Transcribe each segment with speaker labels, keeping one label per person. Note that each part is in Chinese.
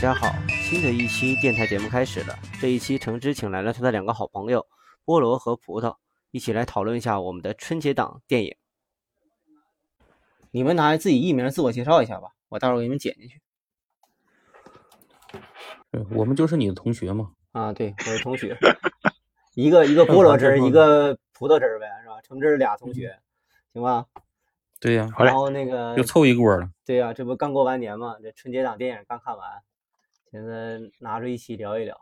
Speaker 1: 家好，新的一期电台节目开始了。这一期橙汁请来了他的两个好朋友菠萝和葡萄，一起来讨论一下我们的春节档电影。你们拿自己艺名自我介绍一下吧，我待会儿给你们剪进去。
Speaker 2: 我们就是你的同学嘛。
Speaker 1: 啊，对，我是同学，一个一个菠萝汁儿，一个葡萄汁儿呗，是吧？橙汁俩同学，行吧？
Speaker 2: 对呀，
Speaker 1: 然后那个
Speaker 2: 又凑一锅了。
Speaker 1: 对呀，这不刚过完年嘛，这春节档电影刚看完，现在拿出一起聊一聊。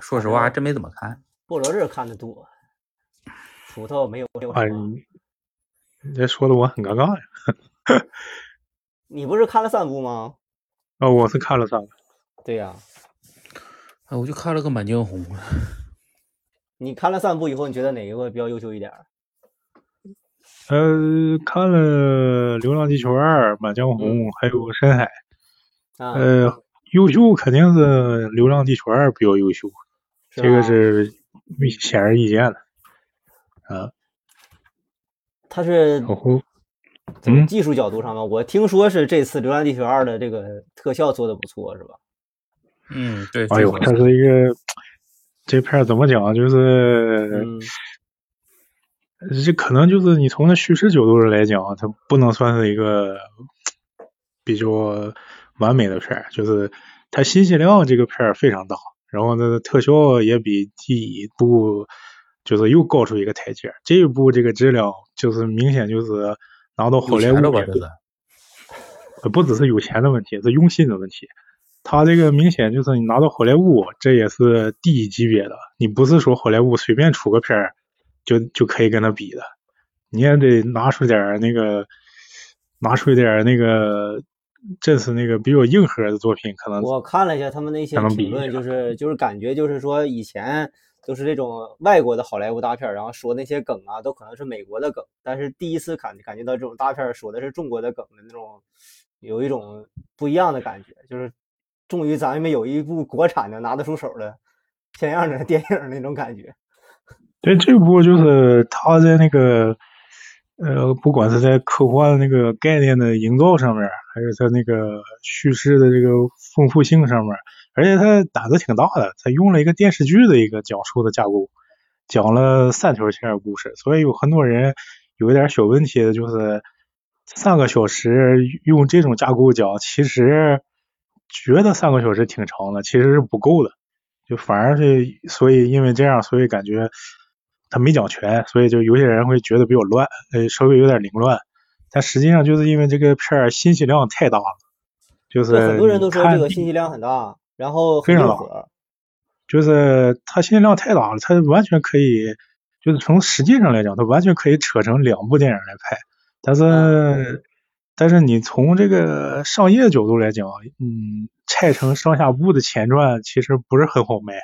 Speaker 2: 说实话，还真没怎么看。
Speaker 1: 菠萝汁看的多，葡萄没有。
Speaker 3: 哎，你这说的我很尴尬呀。
Speaker 1: 你不是看了三部吗？
Speaker 3: 哦，我是看了三部。
Speaker 1: 对呀。
Speaker 2: 哎，我就看了个《满江红》。
Speaker 1: 你看了三部以后，你觉得哪一个比较优秀一点？
Speaker 3: 呃，看了《流浪地球二》《满江红》，还有《深海》。呃，优秀肯定是《流浪地球二》比较优秀，这个是显而易见的。啊。
Speaker 1: 它是
Speaker 3: 从
Speaker 1: 技术角度上吗？我听说是这次《流浪地球二》的这个特效做的不错，是吧？
Speaker 2: 嗯，对。
Speaker 3: 哎呦，它是一个。这片怎么讲？就是，这可能就是你从那叙事角度上来讲，它不能算是一个比较完美的片儿就是它信息量这个片儿非常大，然后那特效也比第一部就是又高出一个台阶。这一部这个质量就是明显就是拿到好莱坞不只是有钱的问题，是用心的问题。他这个明显就是你拿到好莱坞，这也是第一级别的。你不是说好莱坞随便出个片儿就就可以跟他比的，你也得拿出点那个，拿出一点那个，这次那个比较硬核的作品。可能
Speaker 1: 我看了一下他们那些评论，就是就是感觉就是说以前都是这种外国的好莱坞大片，然后说那些梗啊都可能是美国的梗，但是第一次感感觉到这种大片说的是中国的梗的那种，有一种不一样的感觉，就是。终于，咱们有一部国产的拿得出手的像样的 电影那种感觉。
Speaker 3: 对，这部就是他在那个呃，不管是在科幻那个概念的营造上面，还是在那个叙事的这个丰富性上面，而且他胆子挺大的，他用了一个电视剧的一个讲述的架构，讲了三条线的故事。所以有很多人有一点小问题的就是，三个小时用这种架构讲，其实。觉得三个小时挺长的，其实是不够的，就反而是所以因为这样，所以感觉他没讲全，所以就有些人会觉得比较乱，呃，稍微有点凌乱。但实际上就是因为这个片儿信息量太大了，就是
Speaker 1: 很多人都说这个信息量很大，然后
Speaker 3: 非常大，就是它信息量太大了，它完全可以，就是从实际上来讲，它完全可以扯成两部电影来拍，但是。但是你从这个商业角度来讲，嗯，拆成上下部的前传其实不是很好卖，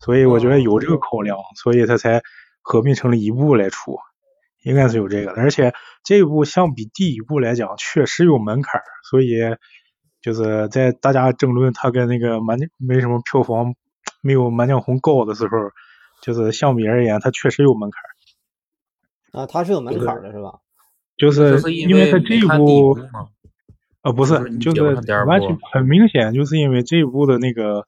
Speaker 3: 所以我觉得有这个考量，所以他才合并成了一部来出，应该是有这个。而且这一部相比第一部来讲，确实有门槛，所以就是在大家争论它跟那个满没什么票房没有《满江红》高的时候，就是相比而言，它确实有门槛。
Speaker 1: 啊，它是有门槛的，是吧？
Speaker 3: 就是因为它这一部，呃，不是，就是完全很明显，就是因为这一部的那个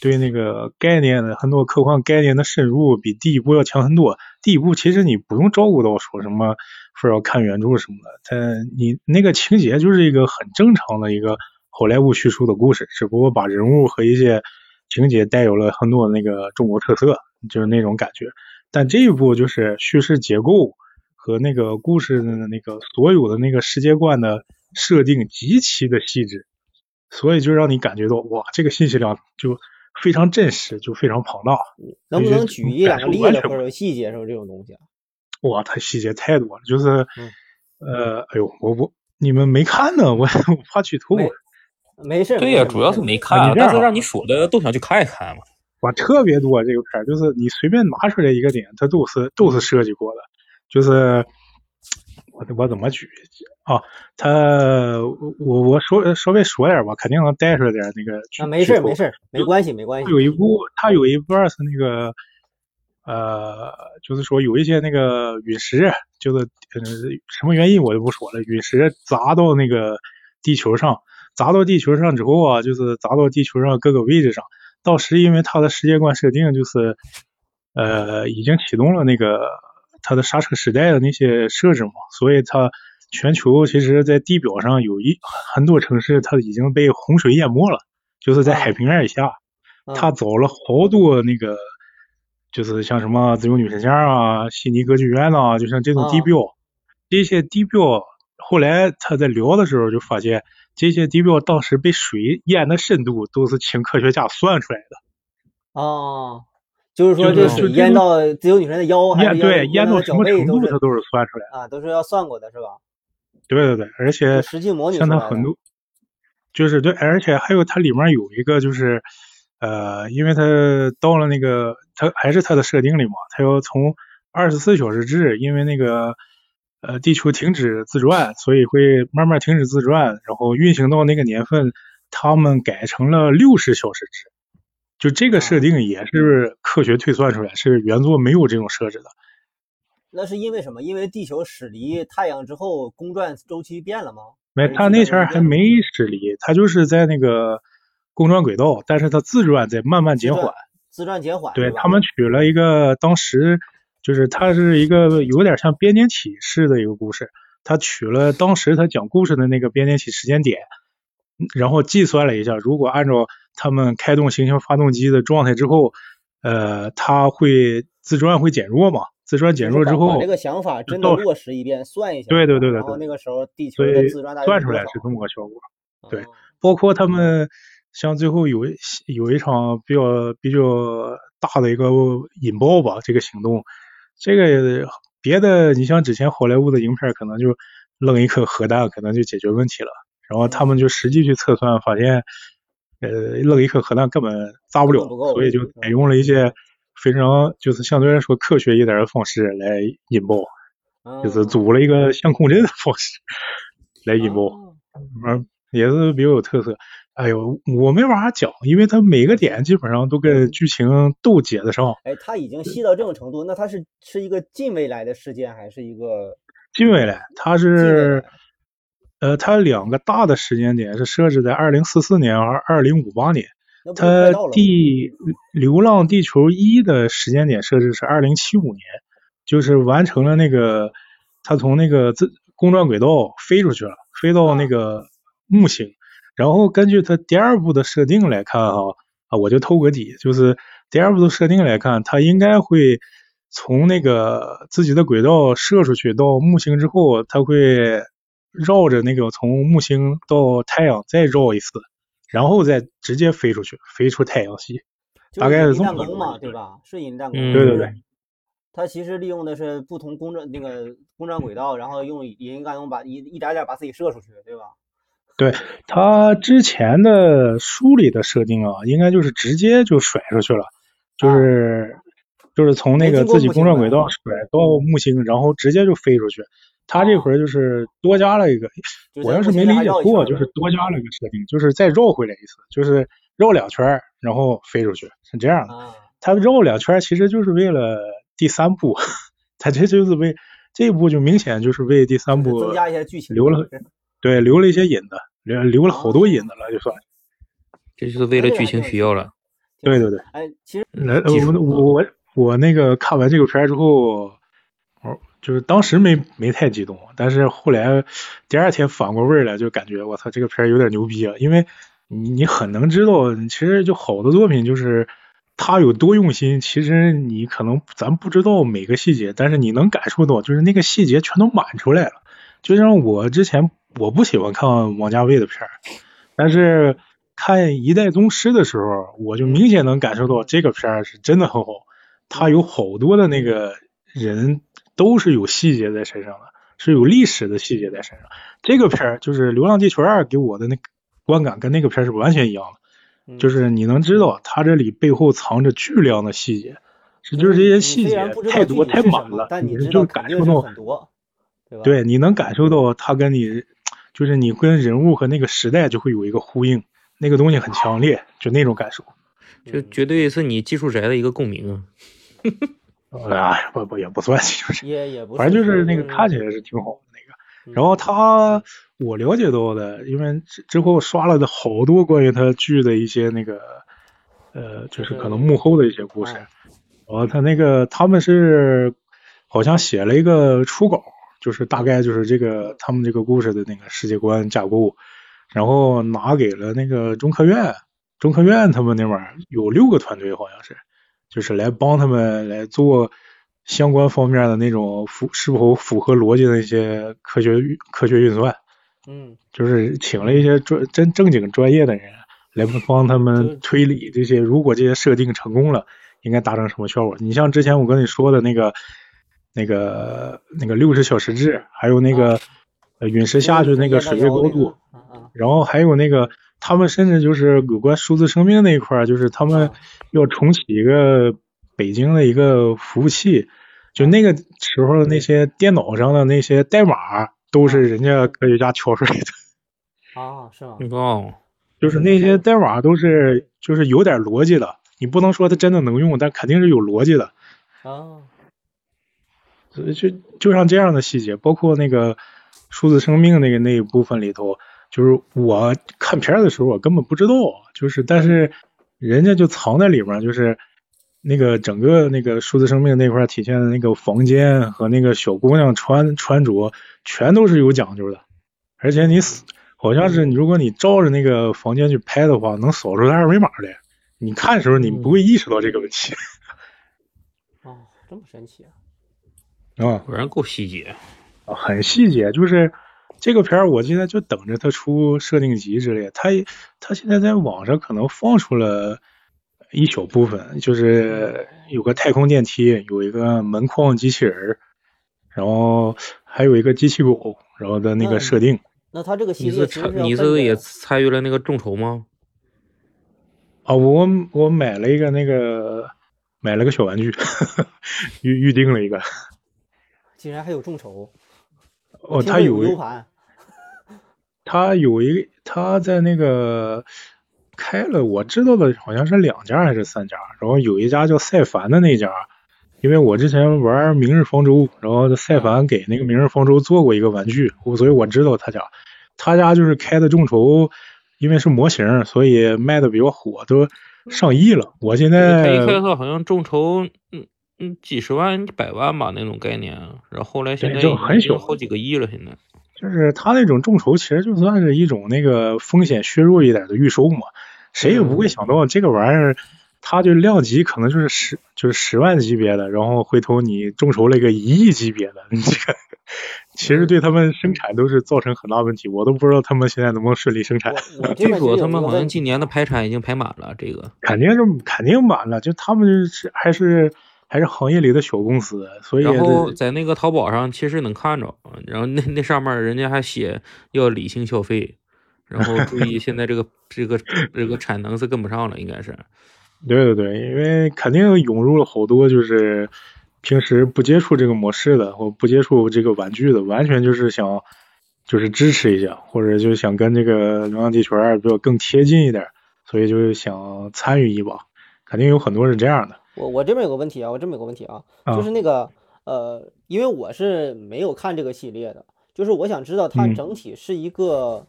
Speaker 3: 对那个概念的很多科幻概念的深入，比第一部要强很多。第一部其实你不用照顾到说什么非要看原著什么的，它你那个情节就是一个很正常的一个好莱坞叙述的故事，只不过把人物和一些情节带有了很多那个中国特色，就是那种感觉。但这一部就是叙事结构。和那个故事的那个所有的那个世界观的设定极其的细致，所以就让你感觉到哇，这个信息量就非常真实，就非常庞大。
Speaker 1: 能不能举一两个例子或者细节上这种东西啊？
Speaker 3: 哇，它细节太多了，就是呃，哎呦，我我你们没看呢，我我怕剧透。
Speaker 1: 没事。
Speaker 2: 对呀，主要是没看，但是让你说的都想去看一看嘛。
Speaker 3: 哇，特别多这个片儿，就是你随便拿出来一个点，它都是都是设计过的。就是我我怎么举啊？他我我说稍微说点吧，肯定能带出来点那个。
Speaker 1: 啊，没事没事，没关系没关系。
Speaker 3: 有一部，他有一半是那个呃，就是说有一些那个陨石，就是呃什么原因我就不说了，陨石砸到那个地球上，砸到地球上之后啊，就是砸到地球上各个位置上，到时因为他的世界观设定就是呃已经启动了那个它的刹车时代的那些设置嘛，所以它全球其实在地表上有一很多城市它已经被洪水淹没了，就是在海平面以下。他找了好多那个，就是像什么自由女神像啊、悉尼歌剧院呐，就像这种地标，这些地标，后来他在聊的时候就发现，这些地标当时被水淹的深度都是请科学家算出来的。
Speaker 1: 哦，就是说这水淹到自由女神的腰，
Speaker 3: 淹对淹到什么程度，
Speaker 1: 它
Speaker 3: 都是算出来
Speaker 1: 的啊，都是要算过的，是吧？
Speaker 3: 对对对，而且
Speaker 1: 实际模拟
Speaker 3: 像他很多，就是对，而且还有它里面有一个就是。呃，因为它到了那个，它还是它的设定里嘛，它要从二十四小时制，因为那个呃地球停止自转，所以会慢慢停止自转，然后运行到那个年份，他们改成了六十小时制。就这个设定也是科学推算出来，是原作没有这种设置的。
Speaker 1: 那是因为什么？因为地球驶离太阳之后，公转周期变了吗？
Speaker 3: 没，它那前还没驶离，它就是在那个。公转轨道，但是它自转在慢慢减缓，
Speaker 1: 自转减缓。
Speaker 3: 对他们取了一个当时就是它是一个有点像编年体式的一个故事，他取了当时他讲故事的那个编年体时间点，然后计算了一下，如果按照他们开动行星发动机的状态之后，呃，它会自转会减弱嘛？自转减弱之后，
Speaker 1: 把这个想法真的落实一遍，算一下。
Speaker 3: 对对对对。
Speaker 1: 然后那个时候地球的自转大
Speaker 3: 算出来是这么个效果。对，包括他们。像最后有有一场比较比较大的一个引爆吧，这个行动，这个别的你像之前好莱坞的影片可能就扔一颗核弹可能就解决问题了，然后他们就实际去测算发现，呃，扔一颗核弹根本砸不了，所以就采用了一些非常就是相对来说科学一点的方式来引爆，就是组了一个相控阵的方式 来引爆，嗯，也是比较有特色。哎呦，我没法讲，因为它每个点基本上都跟剧情都接得上。
Speaker 1: 哎，它已经细到这种程度，那它是是一个近未来的事件，还是一个
Speaker 3: 近未来？它是呃，它两个大的时间点是设置在二零四四年和二零五八年。它第《流浪地球一》的时间点设置是二零七五年，就是完成了那个它从那个自公转轨道飞出去了，飞到那个木星。然后根据它第二部的设定来看，哈啊，我就透个底，就是第二部的设定来看，它应该会从那个自己的轨道射出去到木星之后，它会绕着那个从木星到太阳再绕一次，然后再直接飞出去，飞出太阳系，大概是这么个
Speaker 1: 嘛，对吧？是引力弹弓。
Speaker 3: 对对对。
Speaker 1: 它其实利用的是不同公转那个公转轨道，然后用引力弹弓把一一点点把自己射出去，对吧？
Speaker 3: 对它之前的书里的设定啊，应该就是直接就甩出去了，就是就是从那个自己公转轨道甩到木星，然后直接就飞出去。他这回就是多加了一个，我要是没理解错，就是多加了一个设定，就是再绕回来一次，就是绕两圈然后飞出去，是这样的。他绕两圈其实就是为了第三部，他这就是为这一部就明显就是为第三部
Speaker 1: 增加一些剧情
Speaker 3: 留了。对，留了一些引子，留留了好多引子了，就算。
Speaker 2: 这就是为了剧情需要了。
Speaker 3: 对对对。
Speaker 1: 哎，其实
Speaker 3: 来，我我我那个看完这个片之后，哦，就是当时没没太激动，但是后来第二天反过味儿来，就感觉我操，这个片有点牛逼啊！因为你你很能知道，其实就好的作品就是他有多用心，其实你可能咱不知道每个细节，但是你能感受到，就是那个细节全都满出来了。就像我之前。我不喜欢看王家卫的片儿，但是看《一代宗师》的时候，我就明显能感受到这个片儿是真的很好。他有好多的那个人都是有细节在身上的，是有历史的细节在身上。这个片儿就是《流浪地球二》给我的那观感跟那个片儿是完全一样的，就是你能知道它这里背后藏着巨量的细节，是就是这些细节太多太满了，但你就感受到
Speaker 1: 很多，
Speaker 3: 对，你能感受到它跟你。就是你跟人物和那个时代就会有一个呼应，那个东西很强烈，就那种感受，
Speaker 2: 就绝对是你技术宅的一个共鸣啊。
Speaker 3: 哎，不不也不算，就是
Speaker 1: 也也不，
Speaker 3: 反正就是那个看起来是挺好的那个。然后他我了解到的，因为之之后刷了的好多关于他剧的一些那个呃，就是可能幕后的一些故事。然后他那个他们是好像写了一个初稿，就是大概就是这个他们这个故事的那个世界观架构，然后拿给了那个中科院，中科院他们那边有六个团队，好像是。就是来帮他们来做相关方面的那种符是否符合逻辑的一些科学科学运算，
Speaker 1: 嗯，
Speaker 3: 就是请了一些专真正经专业的人来帮他们推理这些，如果这些设定成功了，应该达成什么效果？你像之前我跟你说的那个那个那个六十小时制，还有那个陨石下去那个水位高度，然后还有那个。他们甚至就是有关数字生命那一块儿，就是他们要重启一个北京的一个服务器，就那个时候那些电脑上的那些代码都是人家科学家敲出来的。
Speaker 1: 啊，是吗？
Speaker 2: 哦，
Speaker 3: 就是那些代码都是就是有点逻辑的，你不能说它真的能用，但肯定是有逻辑的。
Speaker 1: 啊，
Speaker 3: 就就像这样的细节，包括那个数字生命那个那一部分里头。就是我看片的时候，我根本不知道，就是但是人家就藏在里面，就是那个整个那个数字生命那块体现的那个房间和那个小姑娘穿穿着，全都是有讲究的。而且你好像是如果你照着那个房间去拍的话，能扫出二维码的。你看的时候，你不会意识到这个问题。
Speaker 1: 哦，这么神奇啊！
Speaker 3: 啊，
Speaker 2: 果然够细节
Speaker 3: 啊，很细节，就是。这个片儿我现在就等着它出设定集之类，它它现在在网上可能放出了一小部分，就是有个太空电梯，有一个门框机器人，然后还有一个机器狗，然后的那个设定。
Speaker 1: 那它这个系列
Speaker 2: 你是也参与了那个众筹吗？
Speaker 3: 啊，我我买了一个那个买了个小玩具，预预定了一个。
Speaker 1: 竟然还有众筹！
Speaker 3: 哦，他
Speaker 1: 有
Speaker 3: U 盘，他有一他在那个开了，我知道的好像是两家还是三家，然后有一家叫赛凡的那家，因为我之前玩明日方舟，然后赛凡给那个明日方舟做过一个玩具，所以我知道他家，他家就是开的众筹，因为是模型，所以卖的比较火，都上亿了。我现在
Speaker 2: 他一开始好像众筹，嗯。嗯，几十万、一百万吧那种概念，然后后来现在
Speaker 3: 就很小，
Speaker 2: 好几个亿了。现在
Speaker 3: 就是他那种众筹，其实就算是一种那个风险削弱一点的预收嘛。谁也不会想到这个玩意儿，它就量级可能就是十，就是十万级别的，然后回头你众筹了一个一亿级别的，你这个其实对他们生产都是造成很大问题。我都不知道他们现在能不能顺利生产。
Speaker 2: 据说他们好像今年的排产已经排满了，这个
Speaker 3: 肯定是肯定满了，就他们是还是。还是行业里的小公司，所以
Speaker 2: 然后在那个淘宝上其实能看着，然后那那上面人家还写要理性消费，然后注意现在这个这个这个产能是跟不上了，应该是。
Speaker 3: 对对对，因为肯定涌入了好多就是平时不接触这个模式的或不接触这个玩具的，完全就是想就是支持一下，或者就想跟这个《流浪地球二》比较更贴近一点，所以就是想参与一把，肯定有很多是这样的。
Speaker 1: 我我这边有个问题啊，我这边有个问题啊，就是那个呃，因为我是没有看这个系列的，就是我想知道它整体是一个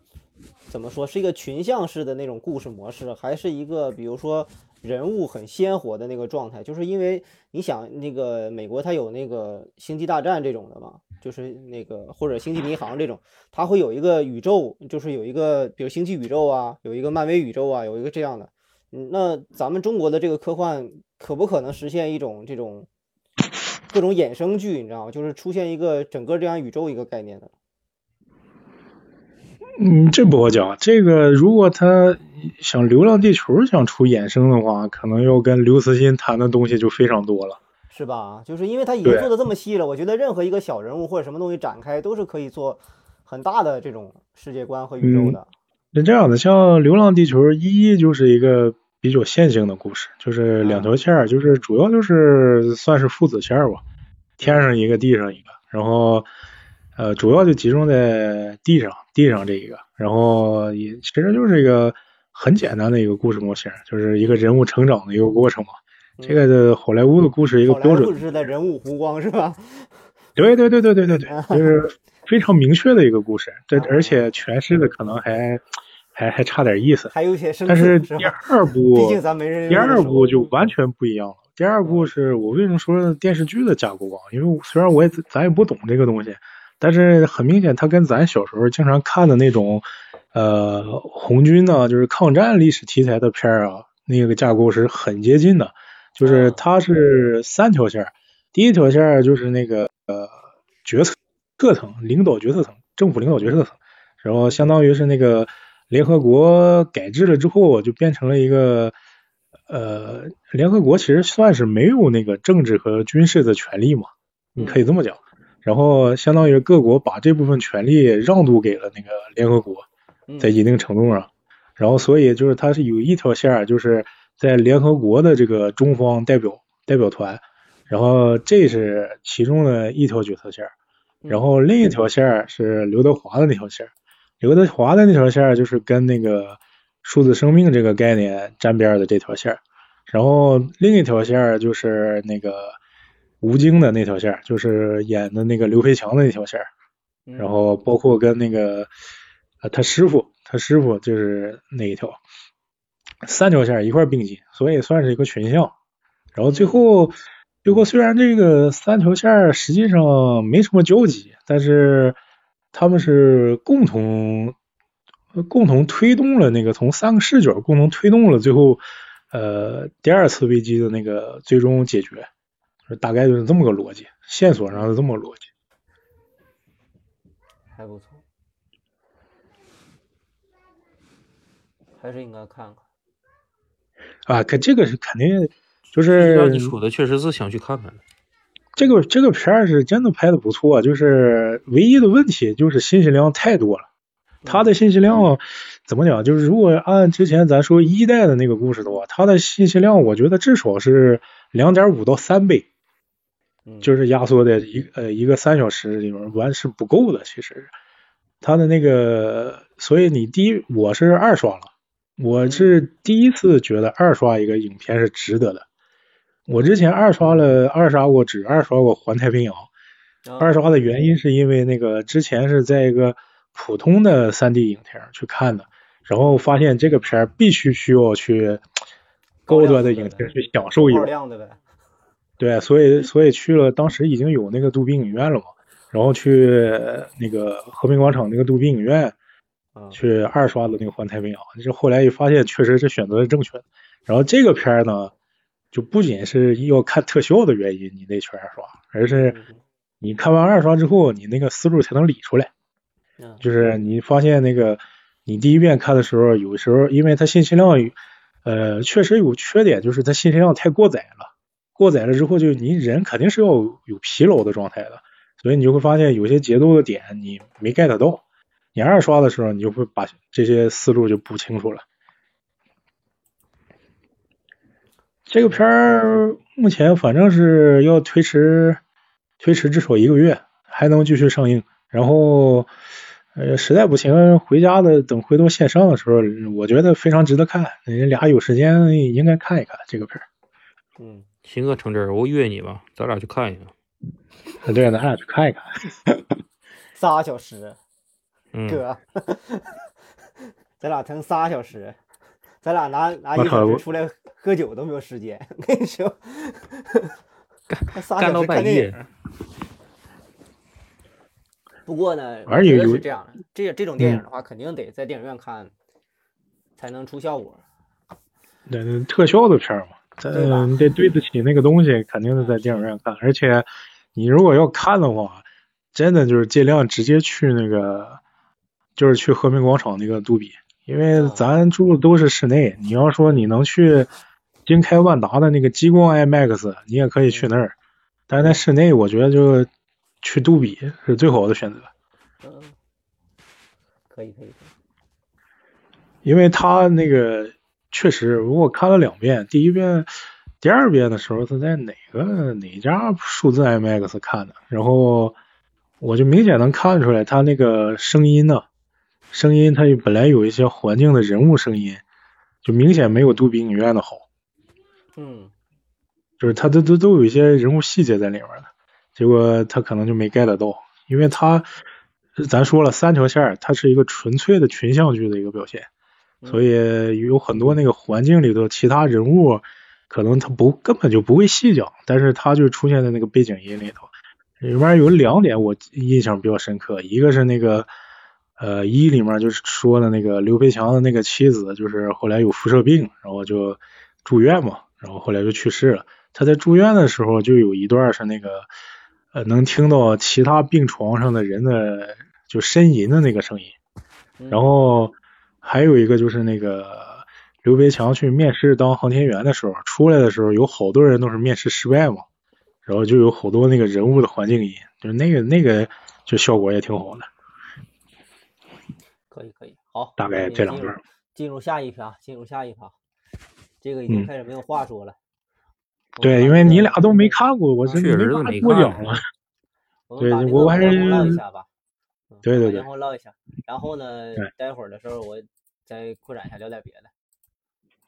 Speaker 1: 怎么说，是一个群像式的那种故事模式，还是一个比如说人物很鲜活的那个状态？就是因为你想那个美国它有那个星际大战这种的嘛，就是那个或者星际迷航这种，它会有一个宇宙，就是有一个比如星际宇宙啊，有一个漫威宇宙啊，有一个这样的。嗯，那咱们中国的这个科幻可不可能实现一种这种各种衍生剧？你知道吗？就是出现一个整个这样宇宙一个概念的。
Speaker 3: 嗯，这不好讲。这个如果他想《流浪地球》想出衍生的话，可能要跟刘慈欣谈的东西就非常多了，
Speaker 1: 是吧？就是因为他已经做的这么细了，我觉得任何一个小人物或者什么东西展开，都是可以做很大的这种世界观和宇宙的。
Speaker 3: 是这样的，像《流浪地球》一就是一个比较线性的故事，就是两条线儿，就是主要就是算是父子线儿吧，天上一个，地上一个，然后呃，主要就集中在地上，地上这一个，然后也其实就是一个很简单的一个故事模型，就是一个人物成长的一个过程嘛。这个的好莱坞的故事一个标准。
Speaker 1: 是的人物弧光是吧？
Speaker 3: 对对对对对对对，就是非常明确的一个故事。这而且诠释的可能还还还差点意思。
Speaker 1: 还有些
Speaker 3: 但是第二部，
Speaker 1: 毕竟咱没人。
Speaker 3: 第二部就完全不一样了。第二部是我为什么说电视剧的架构啊？因为虽然我也咱也不懂这个东西，但是很明显，它跟咱小时候经常看的那种呃红军呢，就是抗战历史题材的片儿啊，那个架构是很接近的。就是它是三条线，第一条线就是那个呃决策各层领导决策层，政府领导决策层，然后相当于是那个联合国改制了之后，就变成了一个。呃，联合国其实算是没有那个政治和军事的权利嘛，你可以这么讲。然后相当于各国把这部分权利让渡给了那个联合国，在一定程度上。然后所以就是它是有一条线，就是在联合国的这个中方代表代表团，然后这是其中的一条决策线。然后另一条线是刘德华的那条线，刘德华的那条线就是跟那个。数字生命这个概念沾边的这条线，然后另一条线就是那个吴京的那条线，就是演的那个刘培强的那条线，然后包括跟那个他师傅，他师傅就是那一条，三条线一块并进，所以算是一个群像。然后最后，最后虽然这个三条线实际上没什么交集，但是他们是共同。共同推动了那个从三个视角共同推动了最后呃第二次危机的那个最终解决，大概就是这么个逻辑，线索上是这么个逻辑，
Speaker 1: 还不错，还是应该看看
Speaker 3: 啊，可这个是肯定就是
Speaker 2: 你说的确实是想去看看，
Speaker 3: 这个这个片儿是真的拍的不错，就是唯一的问题就是信息量太多了。他的信息量怎么讲？就是如果按之前咱说一代的那个故事的话，他的信息量我觉得至少是两点五到三倍，就是压缩的一呃一个三小时里面完是不够的。其实他的那个，所以你第一我是二刷了，我是第一次觉得二刷一个影片是值得的。我之前二刷了二刷过只二刷过环太平洋，二刷的原因是因为那个之前是在一个。普通的三 D 影厅去看的，然后发现这个片儿必须需要去高端的影厅去享受一
Speaker 1: 把。
Speaker 3: 对，所以所以去了，当时已经有那个杜比影院了嘛，然后去那个和平广场那个杜比影院去二刷的那个环太平洋。这后来一发现，确实是选择是正确的。然后这个片儿呢，就不仅是要看特效的原因，你得去二刷，而是你看完二刷之后，你那个思路才能理出来。就是你发现那个，你第一遍看的时候，有时候因为它信息量，呃，确实有缺点，就是它信息量太过载了。过载了之后，就你人肯定是要有疲劳的状态的，所以你就会发现有些节奏的点你没 get 到。你二刷的时候，你就会把这些思路就补清楚了。这个片儿目前反正是要推迟，推迟至少一个月，还能继续上映，然后。呃，实在不行，回家的等回头线上的时候，我觉得非常值得看。你俩有时间应该看一看这个片儿。
Speaker 2: 嗯，行啊，成真，我约你吧，咱俩去看一
Speaker 3: 看。对，咱俩去看一看。
Speaker 1: 仨小时，
Speaker 2: 哥，
Speaker 1: 咱俩腾仨小时，咱俩拿拿一小时出来喝酒都没有时间。我 跟你说，
Speaker 2: 干到半夜。
Speaker 1: 不过呢，我觉得是这样的，这这种电影的话，肯定得在电影院看才能出效果。
Speaker 3: 对，特效的片儿嘛，嗯，你得对得起那个东西，肯定是在电影院看。而且你如果要看的话，真的就是尽量直接去那个，就是去和平广场那个杜比，因为咱住的都是室内。你要说你能去经开万达的那个激光 IMAX，你也可以去那儿。但是在室内，我觉得就。去杜比是最好的选择。
Speaker 1: 嗯，可以可以。
Speaker 3: 因为他那个确实，我看了两遍，第一遍、第二遍的时候是在哪个哪家数字 IMAX 看的，然后我就明显能看出来，他那个声音呢，声音它本来有一些环境的人物声音，就明显没有杜比影院的好。
Speaker 1: 嗯。
Speaker 3: 就是它都都都有一些人物细节在里面的，结果他可能就没 get 到，因为他咱说了三条线，它是一个纯粹的群像剧的一个表现，所以有很多那个环境里头其他人物可能他不根本就不会细讲，但是他就出现在那个背景音里头。里面有两点我印象比较深刻，一个是那个呃一里面就是说的那个刘培强的那个妻子，就是后来有辐射病，然后就住院嘛，然后后来就去世了。他在住院的时候就有一段是那个呃能听到其他病床上的人的就呻吟的那个声音，然后还有一个就是那个刘培强去面试当航天员的时候，出来的时候有好多人都是面试失败嘛，然后就有好多那个人物的环境音，就是那个那个就效果也挺好的。
Speaker 1: 可以可以，好，
Speaker 3: 大概这两段。
Speaker 1: 进入下一趴，进入下一趴，这个已经开始没有话说了。
Speaker 3: 对，因为你俩都没看过，我是没法过奖了。对，我还是
Speaker 1: 唠一下吧。
Speaker 3: 对对对。
Speaker 1: 然后唠一下，然后呢，待会儿的时候我再扩展一下，聊点别的。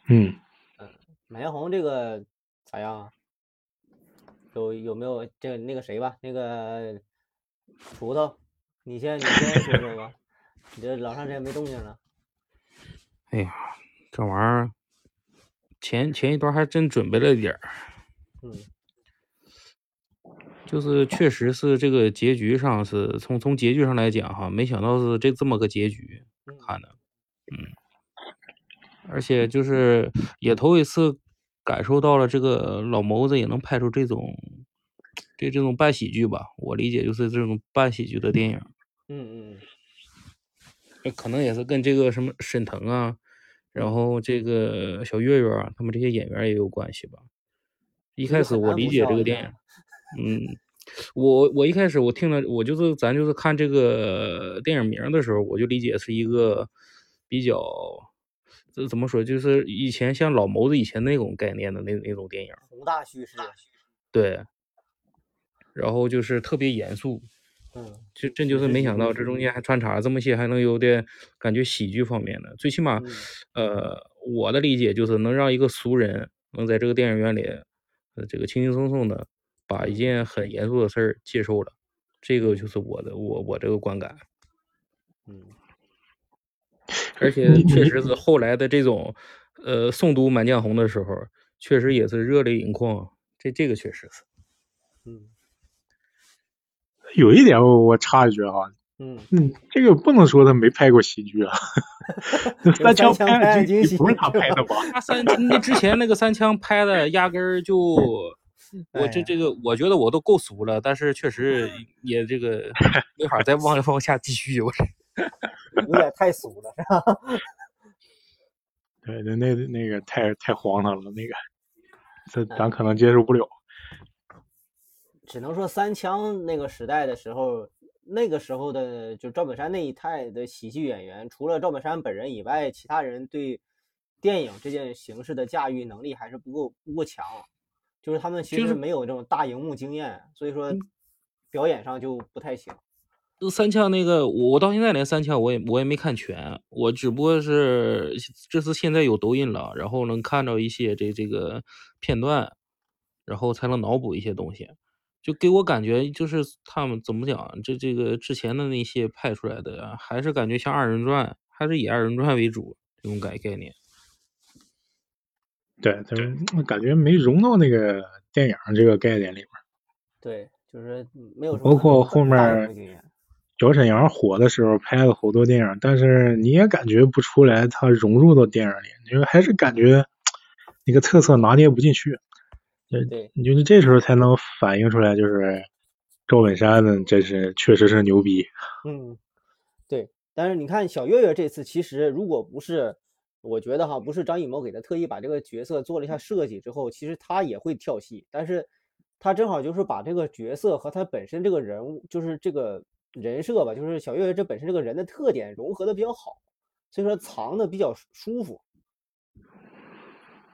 Speaker 3: 嗯。
Speaker 1: 嗯，马艳红这个咋样啊？有有没有这个那个谁吧？那个锄头，你先你先说说吧。你这老长时间没动静了。
Speaker 2: 哎呀，这玩意儿前前一段还真准备了点儿。
Speaker 1: 嗯，
Speaker 2: 就是确实是这个结局上是从从结局上来讲哈，没想到是这这么个结局，看的，嗯，而且就是也头一次感受到了这个老谋子也能拍出这种这这种半喜剧吧，我理解就是这种半喜剧的电影，
Speaker 1: 嗯
Speaker 2: 嗯，可能也是跟这个什么沈腾啊，然后这个小岳岳啊，他们这些演员也有关系吧。一开始我理解这个电影，嗯，我我一开始我听了，我就是咱就是看这个电影名的时候，我就理解是一个比较，这怎么说，就是以前像老谋子以前那种概念的那那种电影，
Speaker 1: 宏大叙事，
Speaker 2: 对，然后就是特别严肃，
Speaker 1: 嗯，
Speaker 2: 就真就是没想到这中间还穿插这么些，还能有点感觉喜剧方面的，最起码，呃，我的理解就是能让一个俗人能在这个电影院里。呃，这个轻轻松松的把一件很严肃的事儿接受了，这个就是我的我我这个观感。
Speaker 1: 嗯，
Speaker 2: 而且确实是后来的这种呃诵读《满江红》的时候，确实也是热泪盈眶。这这个确实是。
Speaker 1: 嗯，
Speaker 3: 有一点我我插一句哈，嗯嗯，这个不能说他没拍过喜剧啊。三枪拍的不是他拍的吧？
Speaker 2: 他三那之前那个三枪拍的压根儿就，我这这个我觉得我都够俗了，但是确实也这个 没法再往往下继续，我
Speaker 1: 有点太俗了，是吧？
Speaker 3: 对，那那那个太太荒唐了，那个这咱可能接受不了。
Speaker 1: 只能说三枪那个时代的时候。那个时候的就赵本山那一代的喜剧演员，除了赵本山本人以外，其他人对电影这件形式的驾驭能力还是不够不够强，就是他们其实没有这种大荧幕经验，所以说表演上就不太行。
Speaker 2: 三枪那个，我到现在连三枪我也我也没看全，我只不过是这次现在有抖音了，然后能看到一些这这个片段，然后才能脑补一些东西。就给我感觉，就是他们怎么讲，这这个之前的那些拍出来的，还是感觉像二人转，还是以二人转为主这种概概念。
Speaker 3: 对，就是感觉没融到那个电影这个概念里面。
Speaker 1: 对，就是没有。
Speaker 3: 包括后面小沈阳火的时候拍了好多电影，但是你也感觉不出来他融入到电影里，因为还是感觉那个特色拿捏不进去。
Speaker 1: 对对，
Speaker 3: 你就是这时候才能反映出来，就是赵本山呢，真是确实是牛逼。
Speaker 1: 嗯，对。但是你看小岳岳这次，其实如果不是，我觉得哈，不是张艺谋给他特意把这个角色做了一下设计之后，其实他也会跳戏。但是他正好就是把这个角色和他本身这个人物，就是这个人设吧，就是小岳岳这本身这个人的特点融合的比较好，所以说藏的比较舒服。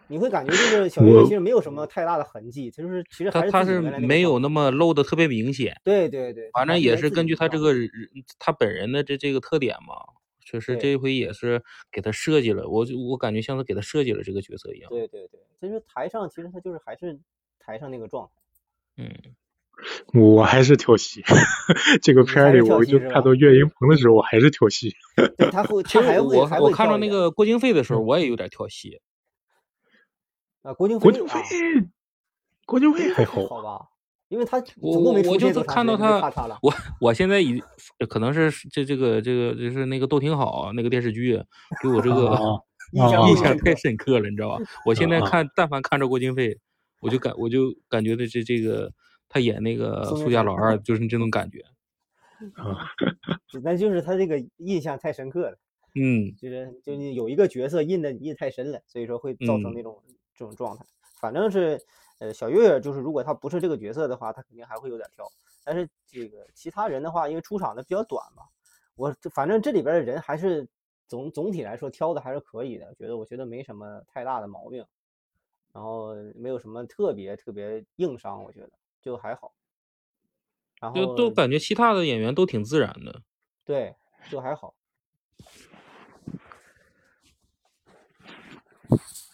Speaker 1: 你会感觉就是 小岳岳其实没有什么太大的痕迹，他就是其实
Speaker 2: 他他是没有那么露的特别明显。
Speaker 1: 对对对，
Speaker 2: 反正也是根据他这个人他本人的这这个特点嘛，确实这回也是给他设计了，我就我感觉像是给他设计了这个角色一样。
Speaker 1: 对对对，其实台上其实他就是还是台上那个状态。
Speaker 2: 嗯，
Speaker 3: 我还是跳戏。这个片里，我就看到岳云鹏的时候，我还是跳戏。
Speaker 1: 他会，其实
Speaker 2: 我我看到那个郭京飞的时候，我也有点跳戏。
Speaker 1: 啊，郭京
Speaker 3: 飞，郭京飞，郭京
Speaker 1: 飞
Speaker 3: 还
Speaker 1: 好吧？因为他
Speaker 2: 我我我就是看到他，我我现在已可能是这这个这个就是那个都挺好那个电视剧给我这个 印象印象太深刻了，你知道吧？我现在看但凡看着郭京飞，我就感我就感觉的这这个他演那个苏家老二就是这种感觉
Speaker 3: 啊，
Speaker 1: 那就是他这个印象太深刻了，
Speaker 2: 嗯，
Speaker 1: 就是就是有一个角色印的印太深了，所以说会造成那种这种状态，反正是。呃，小月月就是如果他不是这个角色的话，他肯定还会有点挑。但是这个其他人的话，因为出场的比较短嘛，我反正这里边的人还是总总体来说挑的还是可以的，觉得我觉得没什么太大的毛病，然后没有什么特别特别硬伤，我觉得就还好。然后
Speaker 2: 都感觉其他的演员都挺自然的，
Speaker 1: 对，就还好。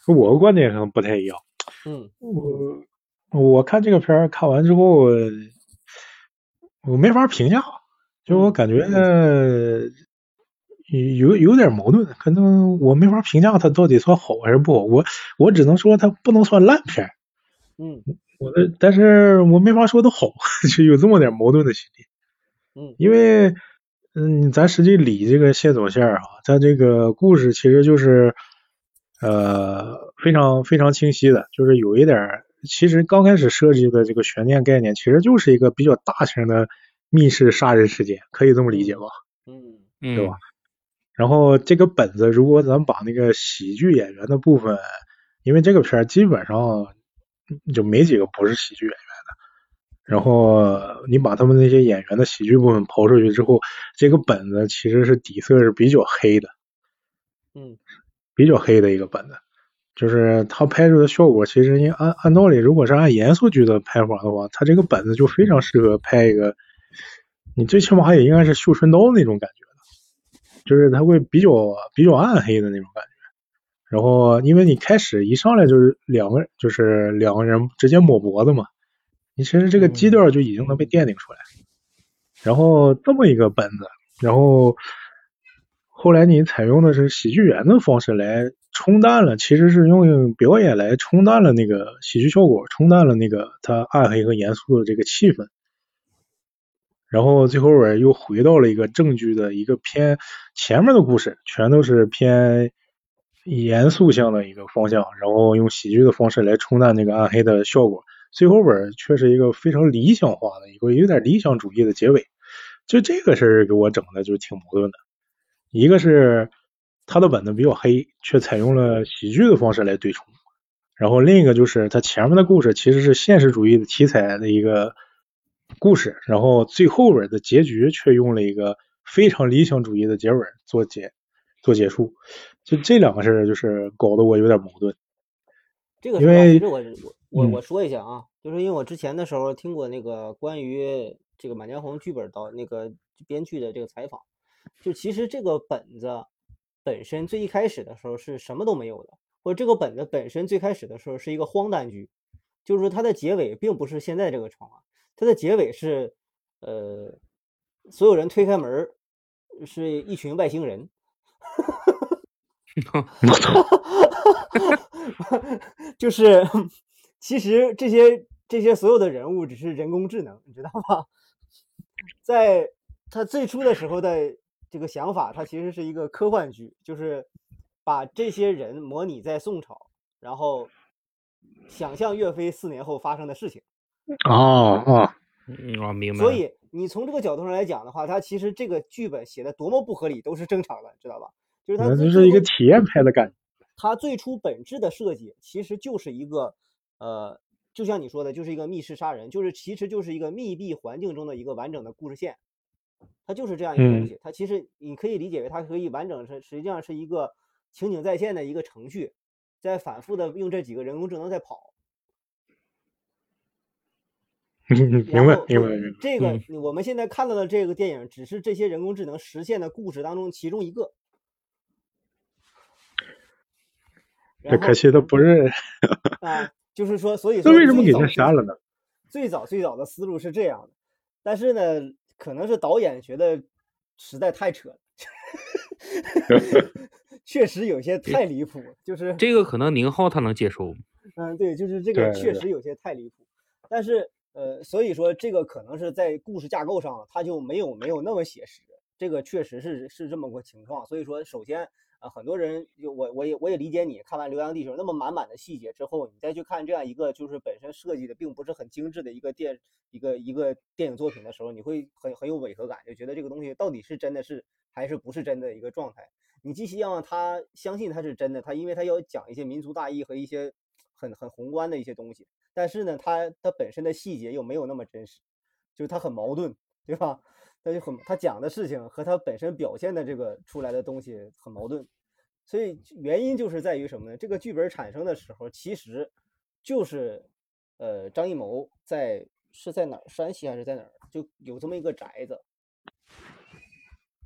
Speaker 3: 我的观点可能不太一样。
Speaker 1: 嗯，
Speaker 3: 我我看这个片儿看完之后，我没法评价，就我感觉有有点矛盾，可能我没法评价它到底算好还是不好。我我只能说它不能算烂片。
Speaker 1: 嗯，
Speaker 3: 我的，但是我没法说它好，就有这么点矛盾的心
Speaker 1: 理。嗯，
Speaker 3: 因为嗯，咱实际理这个线索线啊，它这个故事其实就是。呃，非常非常清晰的，就是有一点，其实刚开始设计的这个悬念概念，其实就是一个比较大型的密室杀人事件，可以这么理解吧？
Speaker 1: 嗯
Speaker 2: 嗯，
Speaker 3: 对吧？然后这个本子，如果咱把那个喜剧演员的部分，因为这个片儿基本上就没几个不是喜剧演员的，然后你把他们那些演员的喜剧部分刨出去之后，这个本子其实是底色是比较黑的。
Speaker 1: 嗯。
Speaker 3: 比较黑的一个本子，就是它拍出的效果，其实你按按道理，如果是按严肃剧的拍法的话，它这个本子就非常适合拍一个，你最起码也应该是绣春刀那种感觉的，就是它会比较比较暗黑的那种感觉。然后，因为你开始一上来就是两个人，就是两个人直接抹脖子嘛，你其实这个基调就已经能被奠定出来。然后这么一个本子，然后。后来你采用的是喜剧演员的方式来冲淡了，其实是用表演来冲淡了那个喜剧效果，冲淡了那个他暗黑和严肃的这个气氛。然后最后边又回到了一个正剧的一个偏前面的故事，全都是偏严肃向的一个方向，然后用喜剧的方式来冲淡那个暗黑的效果。最后边却是一个非常理想化的一个有点理想主义的结尾，就这个事儿给我整的就挺矛盾的。一个是他的本子比较黑，却采用了喜剧的方式来对冲，然后另一个就是他前面的故事其实是现实主义的题材的一个故事，然后最后边的结局却用了一个非常理想主义的结尾做结做结束，就这两个事儿就是搞得我有点矛盾。
Speaker 1: 这个因为其实我我我说一下啊，就是因为我之前的时候听过那个关于这个《满江红》剧本导那个编剧的这个采访。就其实这个本子本身最一开始的时候是什么都没有的，或者这个本子本身最开始的时候是一个荒诞剧，就是说它的结尾并不是现在这个床啊，它的结尾是呃所有人推开门是一群外星人 就是其实这些这些所有的人物只是人工智能，你知道吗？在他最初的时候的。这个想法，它其实是一个科幻剧，就是把这些人模拟在宋朝，然后想象岳飞四年后发生的事情。
Speaker 3: 哦哦，
Speaker 2: 我明白。
Speaker 1: 所以你从这个角度上来讲的话，它其实这个剧本写的多么不合理都是正常的，知道吧？就是它
Speaker 3: 这是一个体验派的感觉。
Speaker 1: 它最初本质的设计其实就是一个，呃，就像你说的，就是一个密室杀人，就是其实就是一个密闭环境中的一个完整的故事线。它就是这样一个东西，它其实你可以理解为它可以完整是实际上是一个情景再现的一个程序，在反复的用这几个人工智能在跑。
Speaker 3: 明白明白。
Speaker 1: 这个我们现在看到的这个电影，只是这些人工智能实现的故事当中其中一个。
Speaker 3: 这可惜他不是。
Speaker 1: 啊，就是说，所以
Speaker 3: 那为什么给他删了呢？
Speaker 1: 最早最早的思路是这样的，但是呢，可能是导演觉得实在太扯了，确实有些太离谱。就是
Speaker 2: 这个可能宁浩他能接受。
Speaker 1: 嗯，对，就是这个确实有些太离谱。但是呃，所以说这个可能是在故事架构上，他就没有没有那么写实。这个确实是是这么个情况。所以说，首先。啊，很多人就我我也我也理解你看完《流浪地球》那么满满的细节之后，你再去看这样一个就是本身设计的并不是很精致的一个电一个一个电影作品的时候，你会很很有违和感，就觉得这个东西到底是真的是还是不是真的一个状态。你既希望他相信他是真的，他因为他要讲一些民族大义和一些很很宏观的一些东西，但是呢，他他本身的细节又没有那么真实，就是他很矛盾，对吧？他就很他讲的事情和他本身表现的这个出来的东西很矛盾，所以原因就是在于什么呢？这个剧本产生的时候，其实就是呃张艺谋在是在哪儿山西还是在哪儿就有这么一个宅子，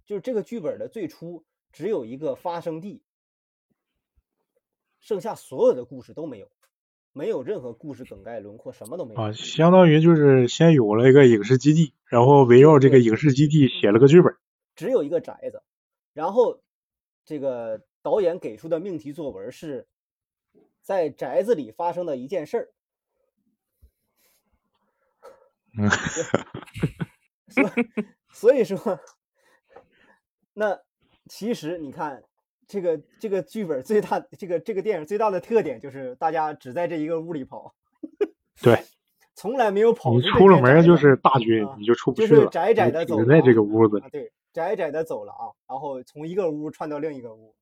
Speaker 1: 就是这个剧本的最初只有一个发生地，剩下所有的故事都没有。没有任何故事梗概轮廓，什么都没有
Speaker 3: 啊，相当于就是先有了一个影视基地，然后围绕这个影视基地写了个剧本。
Speaker 1: 只有一个宅子，然后这个导演给出的命题作文是在宅子里发生的一件事儿。
Speaker 3: 嗯，
Speaker 1: 所所以说，那其实你看。这个这个剧本最大，这个这个电影最大的特点就是大家只在这一个屋里跑，
Speaker 3: 对，
Speaker 1: 从来没有跑。
Speaker 3: 你出了门就是大军，你就出不去
Speaker 1: 了。就是窄窄的走，
Speaker 3: 在这个屋子。
Speaker 1: 对，窄窄的走了啊，然后从一个屋串到另一个屋。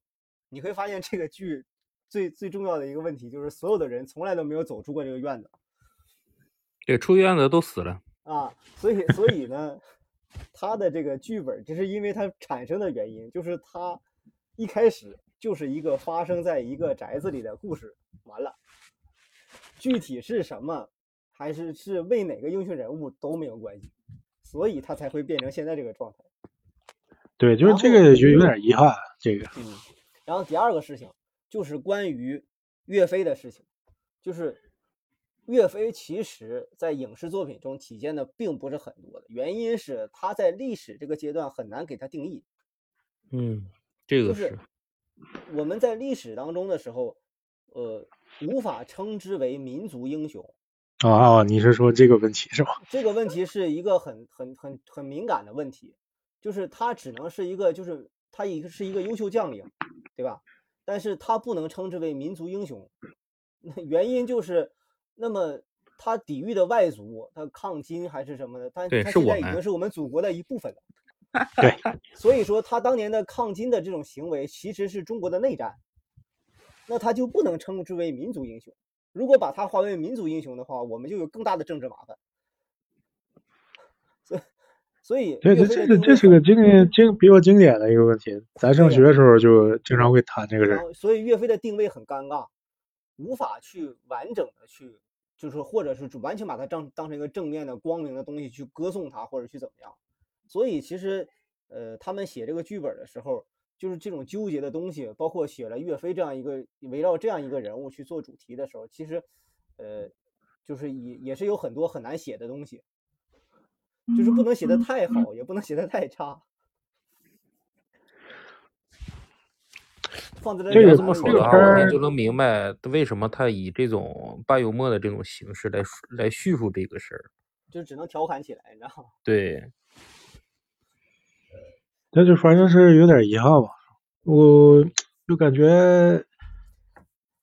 Speaker 1: 你会发现这个剧最最重要的一个问题就是所有的人从来都没有走出过这个院子。
Speaker 2: 对，出院子都死了
Speaker 1: 啊，所以所以呢，他的这个剧本就是因为他产生的原因，就是他。一开始就是一个发生在一个宅子里的故事，完了，具体是什么，还是是为哪个英雄人物都没有关系，所以他才会变成现在这个状态。
Speaker 3: 对，就是这个就有点遗憾，这个。
Speaker 1: 嗯。然后第二个事情就是关于岳飞的事情，就是岳飞其实在影视作品中体现的并不是很多的，原因是他在历史这个阶段很难给他定义。
Speaker 2: 嗯。这个
Speaker 1: 是我们在历史当中的时候，呃，无法称之为民族英雄。
Speaker 3: 啊，你是说这个问题是吧？
Speaker 1: 这个问题是一个很很很很敏感的问题，就是他只能是一个，就是他一个是一个优秀将领，对吧？但是他不能称之为民族英雄，原因就是，那么他抵御的外族，他抗金还是什么的，他他现在已经是我们祖国的一部分了。
Speaker 3: 对，
Speaker 1: 所以说他当年的抗金的这种行为其实是中国的内战，那他就不能称之为民族英雄。如果把他划为民族英雄的话，我们就有更大的政治麻烦。所以，所以，
Speaker 3: 对，这这这是个经经比较经典的一个问题，咱上学的时候就经常会谈这个事
Speaker 1: 所以岳飞的定位很尴尬，无法去完整的去，就是或者是完全把他当当成一个正面的光明的东西去歌颂他，或者去怎么样。所以其实，呃，他们写这个剧本的时候，就是这种纠结的东西，包括写了岳飞这样一个围绕这样一个人物去做主题的时候，其实，呃，就是也也是有很多很难写的东西，就是不能写的太好，也不能写的太差。放在这
Speaker 2: 要这么说的话，我们就能明白为什么他以这种半幽默的这种形式来来叙述这个事儿，
Speaker 1: 就只能调侃起来，你知道吗？
Speaker 2: 对。
Speaker 3: 那就反正是有点遗憾吧，我就感觉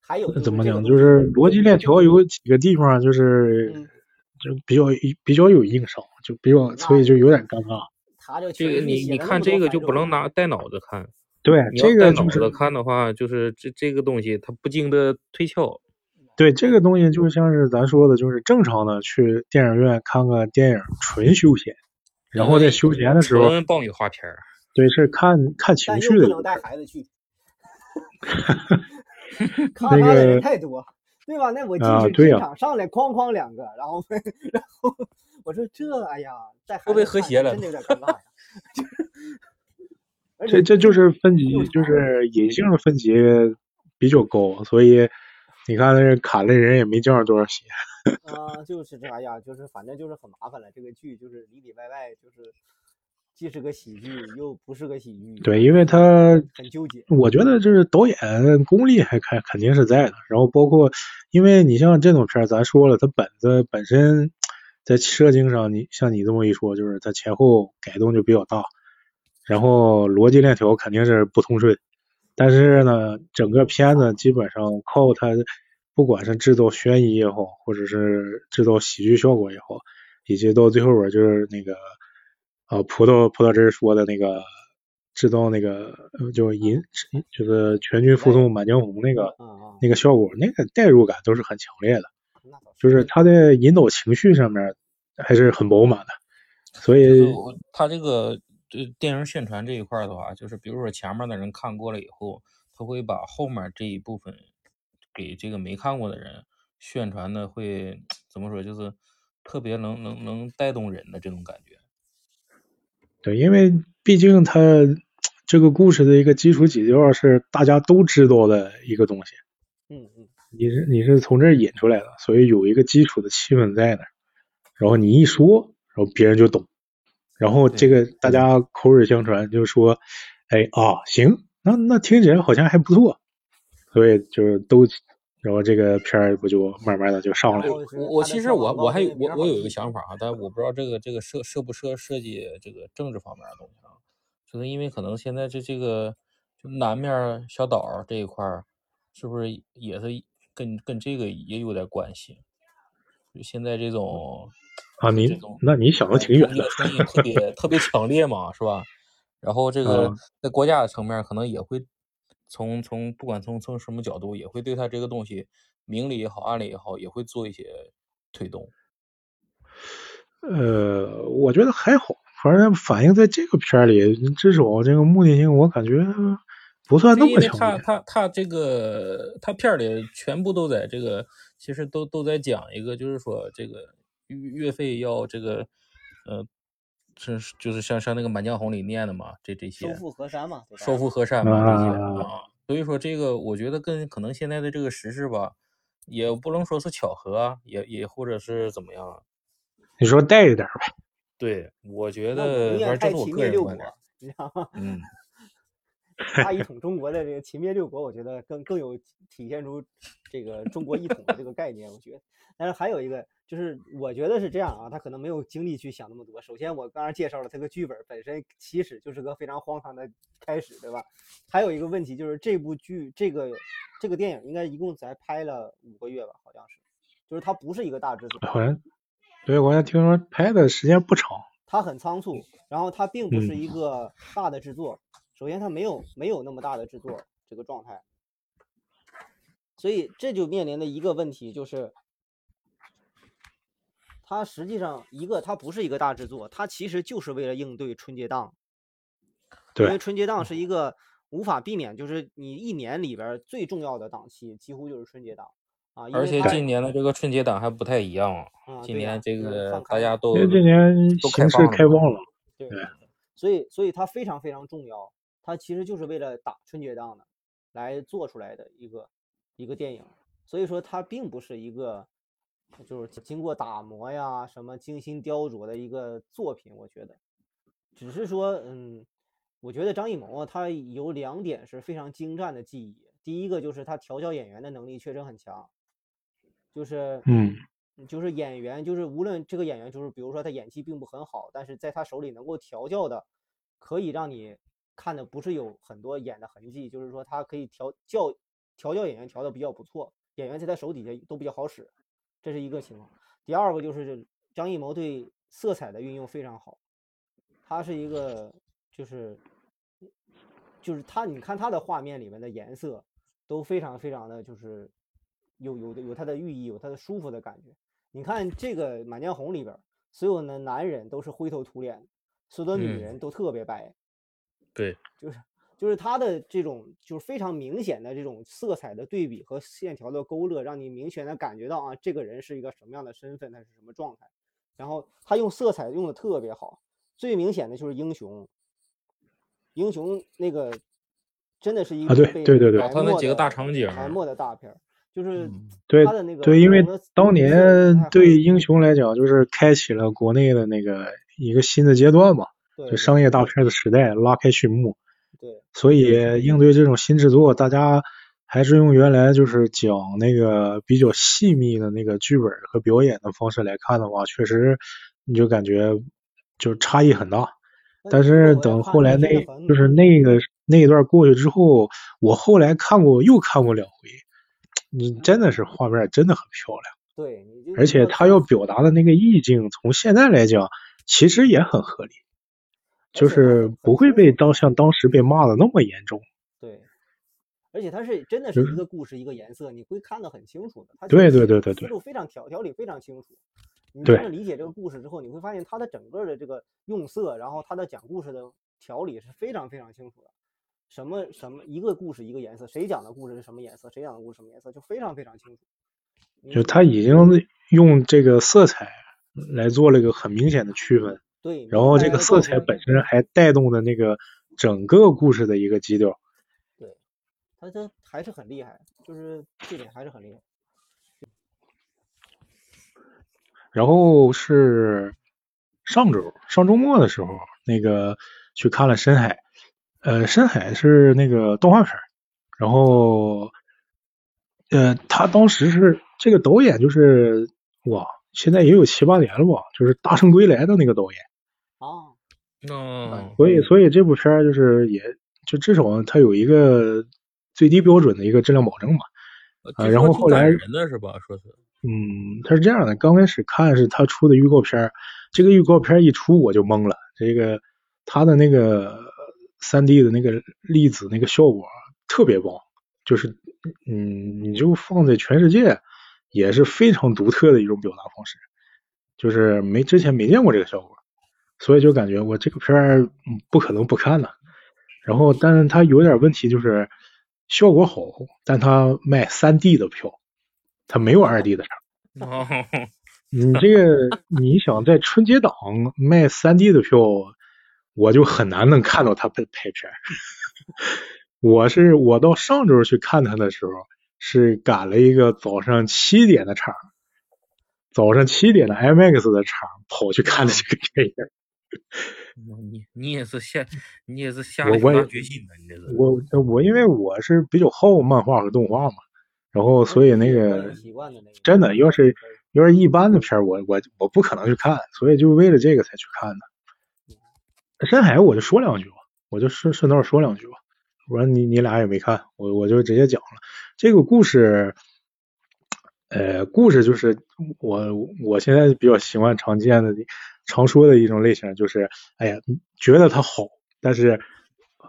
Speaker 1: 还有
Speaker 3: 怎么讲，就是逻辑链条有几个地方就是就比较比较有硬伤，就比较所以就有点尴尬。
Speaker 2: 这个你你看这个就不能拿带脑子看，
Speaker 3: 对，这个
Speaker 2: 带脑子看的话，就是这这个东西它不经得推敲。
Speaker 3: 对，这个东西就像是咱说的，就是正常的去电影院看个电影纯休闲，然后在休闲的时候
Speaker 2: 爆米花片儿。
Speaker 3: 对，是看看情绪的。
Speaker 1: 不能带孩子去。那个人太多，对吧？那我进去进场上来哐哐两个，然后 然后我说这哎呀，带孩子会
Speaker 2: 不会和谐了？
Speaker 1: 真的有点尴尬呀。
Speaker 3: 这这就是分级，就是隐性的分级比较高，所以你看那砍的人也没降多少血。
Speaker 1: 啊，就是这呀，就是反正就是很麻烦了。这个剧就是里里外外就是。既是个喜剧，又不是个喜剧。
Speaker 3: 对，因为他
Speaker 1: 很纠结。
Speaker 3: 我觉得就是导演功力还肯肯定是在的。然后包括，因为你像这种片儿，咱说了，它本子本身在设定上，你像你这么一说，就是它前后改动就比较大，然后逻辑链条肯定是不通顺。但是呢，整个片子基本上靠它，不管是制造悬疑也好，或者是制造喜剧效果也好，以及到最后边就是那个。啊，葡萄葡萄汁说的那个制造那个就引就是全军覆没满江红那个那个效果，那个代入感都是很强烈的，就是他在引导情绪上面还是很饱满的。所以
Speaker 2: 他这个电影宣传这一块的话，就是比如说前面的人看过了以后，他会把后面这一部分给这个没看过的人宣传的会怎么说，就是特别能能能带动人的这种感觉。
Speaker 3: 对，因为毕竟它 这个故事的一个基础基调是大家都知道的一个东西。
Speaker 1: 嗯嗯。
Speaker 3: 你是你是从这儿引出来的，所以有一个基础的气氛在那儿。然后你一说，然后别人就懂。然后这个大家口耳相传，就说：“哎啊，行，那那听起来好像还不错。”所以就是都。然后这个片儿不就慢慢的就上来了。
Speaker 2: 我我其实我我还有我我有一个想法啊，但我不知道这个这个设设不设设计这个政治方面的东西啊，就是因为可能现在这这个就南面小岛这一块儿，是不是也是跟跟这个也有点关系？就现在这种
Speaker 3: 啊，你那你想的挺远的，
Speaker 2: 特别特别强烈嘛，是吧？然后这 个在国家的层面可能也会。从从不管从从什么角度，也会对他这个东西，明里也好，暗里也好，也会做一些推动。
Speaker 3: 呃，我觉得还好，反正反映在这个片里，至少这个目的性，我感觉不算那么强。
Speaker 2: 他他他这个他片里全部都在这个，其实都都在讲一个，就是说这个岳岳飞要这个，呃。是，就是像像那个《满江红》里念的嘛，这这些
Speaker 1: 收复河山嘛，
Speaker 2: 收复河山嘛，这些啊。所以说这个，我觉得跟可能现在的这个时事吧，也不能说是巧合，也也或者是怎么样。
Speaker 3: 你说带一点吧。
Speaker 2: 对，我觉得反正这是我个人观点。
Speaker 1: 你知道吗？
Speaker 2: 嗯。
Speaker 1: 大一统 中国的这个秦灭六国，我觉得更更有体现出这个中国一统的这个概念。我觉得，但是还有一个。就是我觉得是这样啊，他可能没有精力去想那么多。首先，我刚才介绍了这个剧本本身其实就是个非常荒唐的开始，对吧？还有一个问题就是这部剧这个这个电影应该一共才拍了五个月吧，好像是，就是它不是一个大制作。
Speaker 3: 好像，对，我好像听说拍的时间不长。
Speaker 1: 它很仓促，然后它并不是一个大的制作。首先，它没有没有那么大的制作这个状态，所以这就面临的一个问题就是。它实际上一个，它不是一个大制作，它其实就是为了应对春节档。
Speaker 3: 对。
Speaker 1: 因为春节档是一个无法避免，就是你一年里边最重要的档期，几乎就是春节档啊。
Speaker 2: 而且今年的这个春节档还不太一样啊，今年这个大家都因为
Speaker 3: 今年形式开放了。
Speaker 1: 对。所以，所以它非常非常重要，它其实就是为了打春节档的来做出来的一个一个电影。所以说，它并不是一个。就是经过打磨呀，什么精心雕琢的一个作品，我觉得，只是说，嗯，我觉得张艺谋啊，他有两点是非常精湛的技艺。第一个就是他调教演员的能力确实很强，就是，
Speaker 3: 嗯，
Speaker 1: 就是演员，就是无论这个演员，就是比如说他演技并不很好，但是在他手里能够调教的，可以让你看的不是有很多演的痕迹，就是说他可以调教调教演员调的比较不错，演员在他手底下都比较好使。这是一个情况，第二个就是张艺谋对色彩的运用非常好，他是一个就是就是他，你看他的画面里面的颜色都非常非常的就是有有的有他的寓意，有他的舒服的感觉。你看这个《满江红》里边，所有的男人都是灰头土脸，所有的女人都特别白，
Speaker 2: 对，
Speaker 1: 就是。就是它的这种，就是非常明显的这种色彩的对比和线条的勾勒，让你明显的感觉到啊，这个人是一个什么样的身份，他是什么状态。然后他用色彩用的特别好，最明显的就是英雄，英雄那个真的是一个
Speaker 3: 对对对对，
Speaker 2: 他那几个大场景，
Speaker 1: 埋没的大片儿。就是
Speaker 3: 对
Speaker 1: 他的那个
Speaker 3: 对，因为当年对英雄来讲，就是开启了国内的那个一个新的阶段嘛，就商业大片的时代拉开序幕。
Speaker 1: 对，
Speaker 3: 所以应对这种新制作，大家还是用原来就是讲那个比较细密的那个剧本和表演的方式来看的话，确实你就感觉就差异很大。但是等后来那就是那个那一段过去之后，我后来看过又看过两回，你真的是画面真的很漂亮。
Speaker 1: 对，
Speaker 3: 而且他要表达的那个意境，从现在来讲其实也很合理，就是不会被当像当时被骂的那么严重。
Speaker 1: 对，而且它是真的是一个故事一个颜色，你会看得很清楚的。它
Speaker 3: 对对对对对，
Speaker 1: 思路非常条条理非常清楚。你
Speaker 3: 真
Speaker 1: 的理解这个故事之后，你会发现它的整个的这个用色，然后它的讲故事的条理是非常非常清楚的。什么什么一个故事一个颜色，谁讲的故事是什么颜色，谁讲的故事什么颜色，就非常非常清楚。
Speaker 3: 就他已经用这个色彩来做了一个很明显的区分。
Speaker 1: 对。
Speaker 3: 然后这个色彩本身还带动的那个整个故事的一个基调。
Speaker 1: 对，他这还是很厉害，就是这点还是很厉害。
Speaker 3: 然后是上周上周末的时候，那个去看了《深海》，呃，《深海》是那个动画片，然后呃，他当时是这个导演就是哇，现在也有七八年了吧，就是《大圣归来》的那个导演。
Speaker 1: 哦。
Speaker 2: 哦。
Speaker 3: 所以，所以这部片就是也就至少它有一个最低标准的一个质量保证嘛。啊，然后后来。
Speaker 2: 人的是吧？说是。
Speaker 3: 嗯，他是这样的，刚开始看是他出的预告片这个预告片一出我就懵了。这个他的那个三 D 的那个粒子那个效果特别棒，就是嗯，你就放在全世界也是非常独特的一种表达方式，就是没之前没见过这个效果，所以就感觉我这个片儿不可能不看呢。然后，但是他有点问题，就是效果好，但他卖三 D 的票。他没有二 D 的场，你这个你想在春节档卖三 D 的票，我就很难能看到他拍拍片。我是我到上周去看他的时候，是赶了一个早上七点的场，早上七点的 IMAX 的场，跑去看的这个电影。
Speaker 2: 你你也是下你也是下了大决心的，你这是
Speaker 3: 我我因为我是比较好漫画和动画嘛。然后，所以那个真的，要是要是一般的片儿，我我我不可能去看，所以就为了这个才去看的。深海我就说两句吧，我就顺顺道说两句吧。我说你你俩也没看，我我就直接讲了这个故事。呃，故事就是我我现在比较喜欢常见的、常说的一种类型，就是哎呀，觉得它好，但是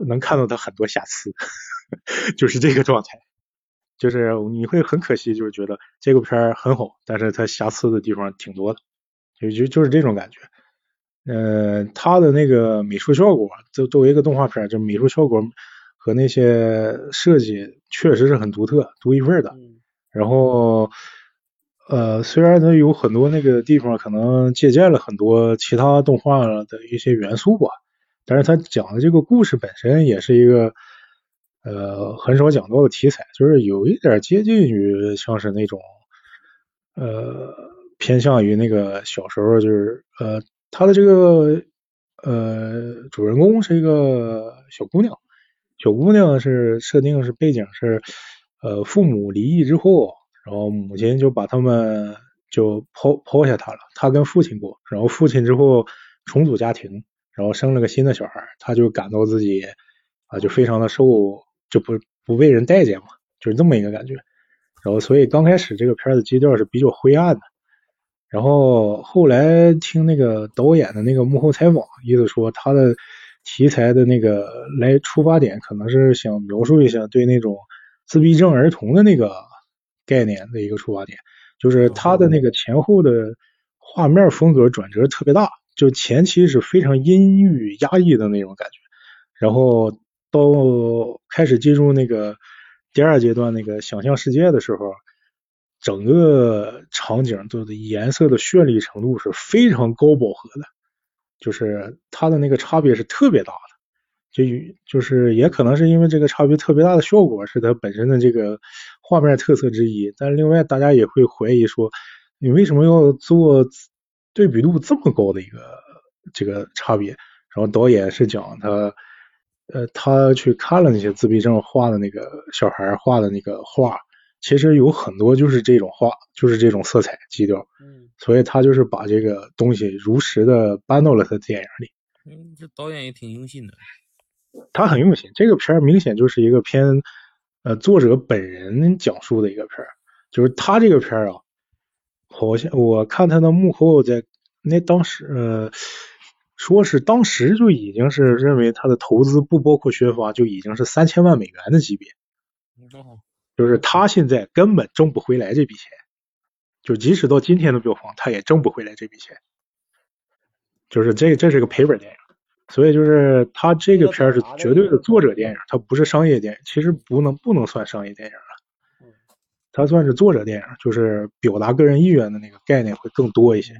Speaker 3: 能看到它很多瑕疵，就是这个状态。就是你会很可惜，就是觉得这个片儿很好，但是它瑕疵的地方挺多的，就就就是这种感觉。呃，它的那个美术效果，就作为一个动画片，就美术效果和那些设计确实是很独特、独一份的。然后，呃，虽然它有很多那个地方可能借鉴了很多其他动画的一些元素吧，但是它讲的这个故事本身也是一个。呃，很少讲到的题材，就是有一点接近于像是那种，呃，偏向于那个小时候，就是呃，他的这个呃主人公是一个小姑娘，小姑娘是设定是背景是呃父母离异之后，然后母亲就把他们就抛抛下他了，他跟父亲过，然后父亲之后重组家庭，然后生了个新的小孩，他就感到自己啊就非常的受。就不不被人待见嘛，就是这么一个感觉。然后，所以刚开始这个片的基调是比较灰暗的。然后后来听那个导演的那个幕后采访，意思说他的题材的那个来出发点，可能是想描述一下对那种自闭症儿童的那个概念的一个出发点。就是它的那个前后的画面风格转折特别大，就前期是非常阴郁压抑的那种感觉，然后。到开始进入那个第二阶段那个想象世界的时候，整个场景都的颜色的绚丽程度是非常高饱和的，就是它的那个差别是特别大的。就就是也可能是因为这个差别特别大的效果是它本身的这个画面特色之一，但另外大家也会怀疑说，你为什么要做对比度这么高的一个这个差别？然后导演是讲他呃他去看了那些自闭症画的那个小孩画的那个画，其实有很多就是这种画，就是这种色彩基调，
Speaker 1: 嗯，
Speaker 3: 所以他就是把这个东西如实的搬到了他电影里。
Speaker 2: 嗯，这导演也挺用心的。
Speaker 3: 他很用心，这个片儿明显就是一个偏呃作者本人讲述的一个片儿，就是他这个片儿啊，好像我看他的幕后在那当时呃说是当时就已经是认为他的投资不包括宣发就已经是三千万美元的级别，就是他现在根本挣不回来这笔钱，就即使到今天的票房他也挣不回来这笔钱，就是这这是个赔本电影。所以就是他这个片儿是绝对的作者电影，它不是商业电影，其实不能不能算商业电影了，它算是作者电影，就是表达个人意愿的那个概念会更多一些。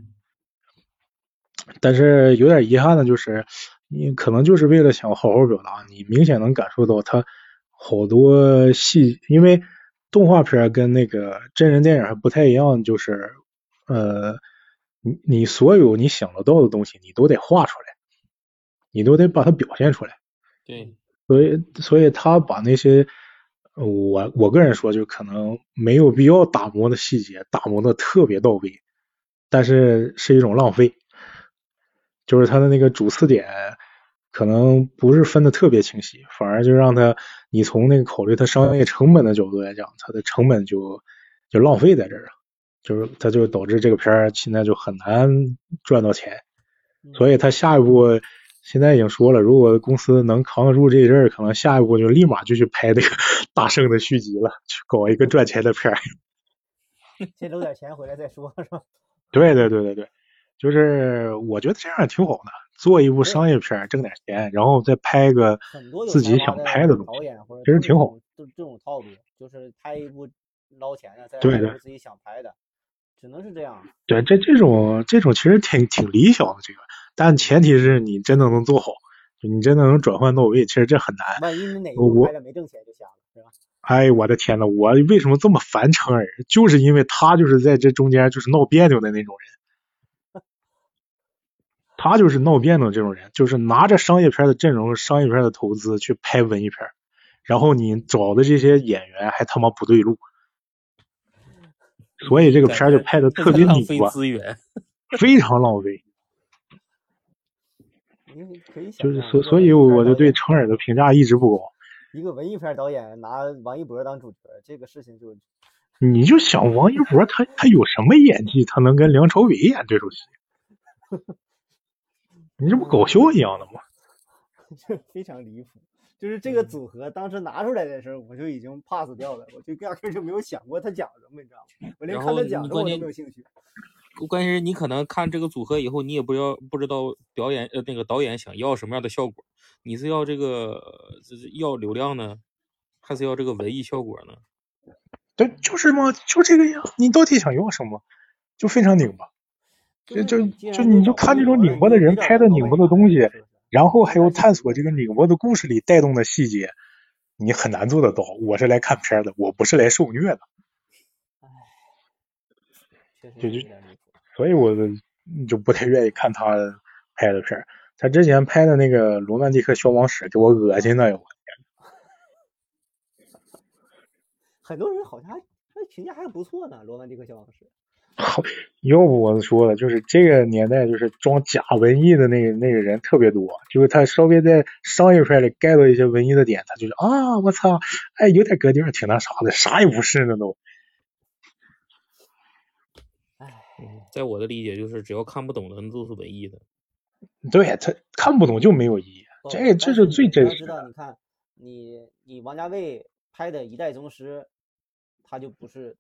Speaker 3: 但是有点遗憾的就是，你可能就是为了想好好表达，你明显能感受到他好多细，因为动画片跟那个真人电影还不太一样，就是呃，你你所有你想得到的东西，你都得画出来。你都得把它表现出来，
Speaker 2: 对，
Speaker 3: 所以所以他把那些我我个人说就可能没有必要打磨的细节打磨的特别到位，但是是一种浪费，就是他的那个主次点可能不是分的特别清晰，反而就让他你从那个考虑他商业成本的角度来讲，他的成本就就浪费在这儿了，就是他就导致这个片儿现在就很难赚到钱，所以他下一步。现在已经说了，如果公司能扛得住这一阵儿，可能下一步就立马就去拍这个 大圣的续集了，去搞一个赚钱的片儿。
Speaker 1: 先搂点钱回来再说，是吧？
Speaker 3: 对对对对对，就是我觉得这样也挺好的，做一部商业片挣点钱，然后再拍个自己想拍
Speaker 1: 的
Speaker 3: 东西，其实挺好。
Speaker 1: 就这种套路，就是拍一部捞钱的，再
Speaker 3: 拍一
Speaker 1: 部自己想拍的，只能是这样。
Speaker 3: 对，这这种这种其实挺挺理想的这个。但前提是你真的能做好，就你真的能转换到位，其实这很难。
Speaker 1: 万一你哪个没挣钱就瞎了，是吧？
Speaker 3: 哎，我的天呐，我为什么这么烦成儿？就是因为他就是在这中间就是闹别扭的那种人，他就是闹别扭这种人，就是拿着商业片的阵容、商业片的投资去拍文艺片，然后你找的这些演员还他妈不对路，所以这个片就拍的特别拧巴，非常浪费。就是所所以我就对成尔的评价一直不高。
Speaker 1: 一个文艺片导演拿王一博当主角，这个事情就……
Speaker 3: 你就想王一博他他有什么演技，他能跟梁朝伟演对手戏？你这不搞笑一样的吗？
Speaker 1: 这非常离谱。就是这个组合当时拿出来的时候，我就已经 pass 掉了，我就压根就没有想过他讲什么，你知道吗？我连看他讲什么都没有兴趣。
Speaker 2: 关键是你可能看这个组合以后，你也不要不知道表演呃那个导演想要什么样的效果，你是要这个要流量呢，还是要这个文艺效果呢？
Speaker 3: 对，就是嘛，就这个样。你到底想要什么？就非常拧巴，就就就你就看这种拧巴的人拍的拧巴的东西，然后还有探索这个拧巴的故事里带动的细节，你很难做得到。我是来看片的，我不是来受虐的。就就。所以我就不太愿意看他拍的片儿。他之前拍的那个《罗曼蒂克消亡史》给我恶心的哟！
Speaker 1: 很多人好像还评价还不错呢，《罗曼蒂克消亡史》。
Speaker 3: 好，要不我说了，就是这个年代，就是装假文艺的那个那个人特别多。就是他稍微在商业片里盖到一些文艺的点，他就是啊，我操，哎，有点格调，挺那啥的，啥也不是呢都。
Speaker 2: 在我的理解，就是只要看不懂的，那都是文艺的。
Speaker 3: 对他看不懂就没有意义，这这是最真实
Speaker 1: 的。你看，你你王家卫拍的一代宗师，他就不是，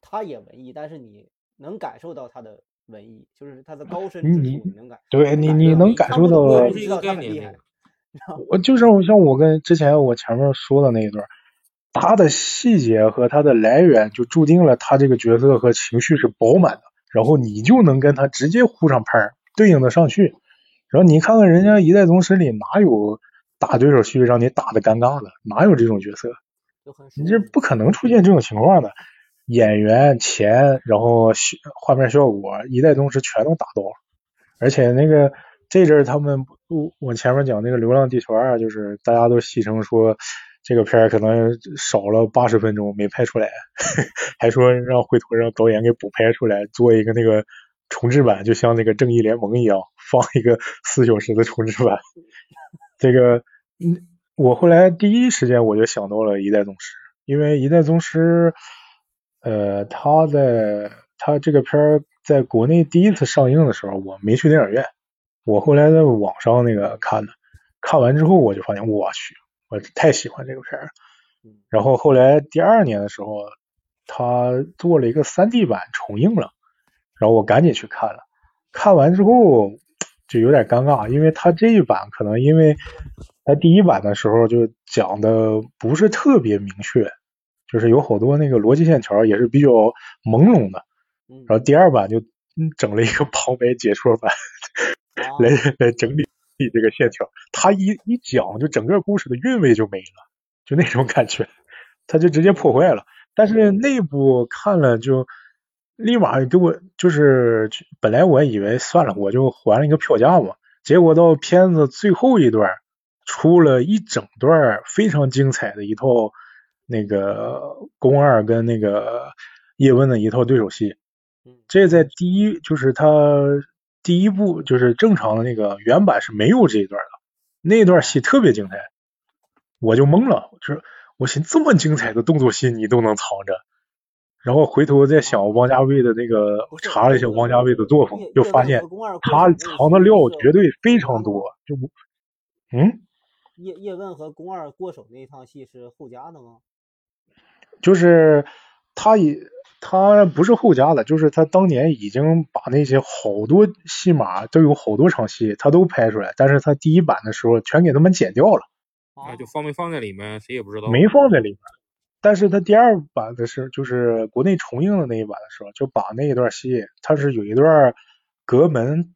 Speaker 1: 他也文艺，但是你能感受到他的文艺，就是他的高深之处，你能感。
Speaker 3: 对你你能感受到。我就是像我跟之前我前面说的那一段，他的细节和他的来源就注定了他这个角色和情绪是饱满的。然后你就能跟他直接呼上拍，对应的上去。然后你看看人家一代宗师里哪有打对手戏让你打的尴尬的，哪有这种角色？你这不可能出现这种情况的。演员、钱，然后画面效果，一代宗师全都打到了。而且那个这阵他们，我我前面讲那个《流浪地球二》，就是大家都戏称说这个片儿可能少了八十分钟没拍出来，还说让回头让导演给补拍出来，做一个那个重制版，就像那个《正义联盟》一样，放一个四小时的重制版。这个，嗯，我后来第一时间我就想到了《一代宗师》，因为《一代宗师》。呃，他在他这个片儿在国内第一次上映的时候，我没去电影院，我后来在网上那个看的，看完之后我就发现，我去，我太喜欢这个片儿。然后后来第二年的时候，他做了一个三 D 版重映了，然后我赶紧去看了，看完之后就有点尴尬，因为他这一版可能因为他第一版的时候就讲的不是特别明确。就是有好多那个逻辑线条也是比较朦胧的，然后第二版就整了一个 旁白解说版来来整理这个线条，他一一讲就整个故事的韵味就没了，就那种感觉，他就直接破坏了。但是内部看了就立马给我就是本来我以为算了我就还了一个票价嘛，结果到片子最后一段出了一整段非常精彩的一套。那个宫二跟那个叶问的一套对手戏，这在第一就是他第一部就是正常的那个原版是没有这一段的，那段戏特别精彩，我就懵了，就是我寻这么精彩的动作戏你都能藏着，然后回头再想王家卫的那个查了一下王家卫的作风，就发现他藏的料绝对非常多，就嗯，
Speaker 1: 叶叶问和宫二过手那一趟戏是后加的吗？
Speaker 3: 就是他也他不是后加的，就是他当年已经把那些好多戏码都有好多场戏他都拍出来，但是他第一版的时候全给他们剪掉了。
Speaker 2: 啊，就放没放在里面谁也不知道。
Speaker 3: 没放在里面，但是他第二版的是就是国内重映的那一版的时候，就把那一段戏，他是有一段隔门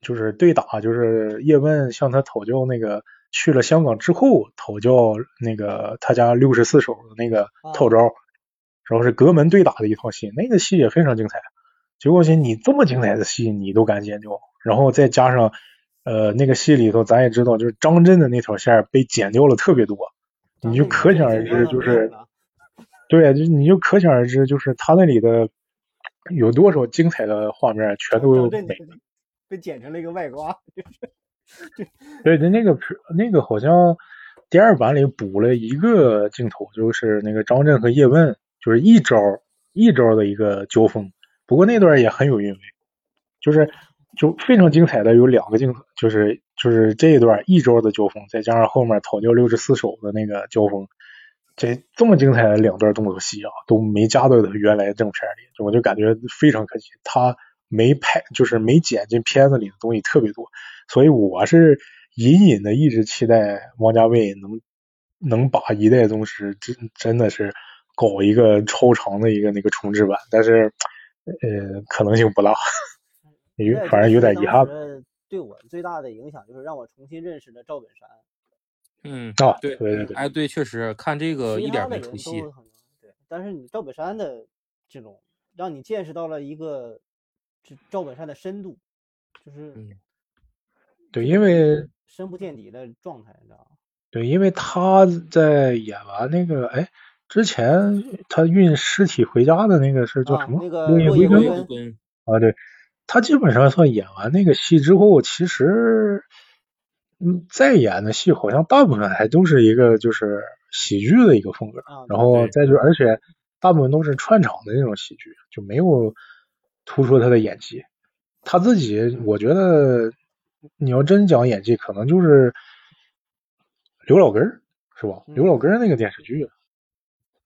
Speaker 3: 就是对打，就是叶问向他讨教那个。去了香港之后，讨教那个他家六十四手的那个套招，然后是隔门对打的一套戏，那个戏也非常精彩。结果寻你这么精彩的戏你都敢剪掉，然后再加上呃那个戏里头咱也知道，就是张震的那条线被剪掉了特别多，你就可想而知，就 是对，就你就可想而知，就是他那里的有多少精彩的画面全都没，
Speaker 1: 被剪成了一个外挂。
Speaker 3: 对 对，那个那个好像第二版里补了一个镜头，就是那个张震和叶问，就是一招一招的一个交锋。不过那段也很有韵味，就是就非常精彩的有两个镜头，就是就是这一段一招的交锋，再加上后面讨教六十四手的那个交锋，这这么精彩的两段动作戏啊，都没加到他原来正片里，我就感觉非常可惜，他没拍，就是没剪进片子里的东西特别多。所以我是隐隐的一直期待王家卫能能把一代宗师真真的是搞一个超长的一个那个重置版，但是呃可能性不大，有反正有点遗憾。
Speaker 1: 对我最大的影响就是让我重新认识了赵本山。
Speaker 2: 嗯
Speaker 3: 啊
Speaker 2: 对
Speaker 3: 对对对，
Speaker 2: 哎对，确实看这个一点没出戏。
Speaker 1: 对，但是你赵本山的这种让你见识到了一个这赵本山的深度，就是。
Speaker 3: 对，因为
Speaker 1: 深不见底的状态，你知道吗？
Speaker 3: 对，因为他在演完那个，哎，之前他运尸体回家的那个是叫什么？
Speaker 1: 那个落叶归根。
Speaker 3: 啊，对，他基本上算演完那个戏之后，其实，嗯，再演的戏好像大部分还都是一个就是喜剧的一个风格，然后再就而且大部分都是串场的那种喜剧，就没有突出他的演技。他自己，我觉得。你要真讲演技，可能就是刘老根是吧？刘老根那个电视剧，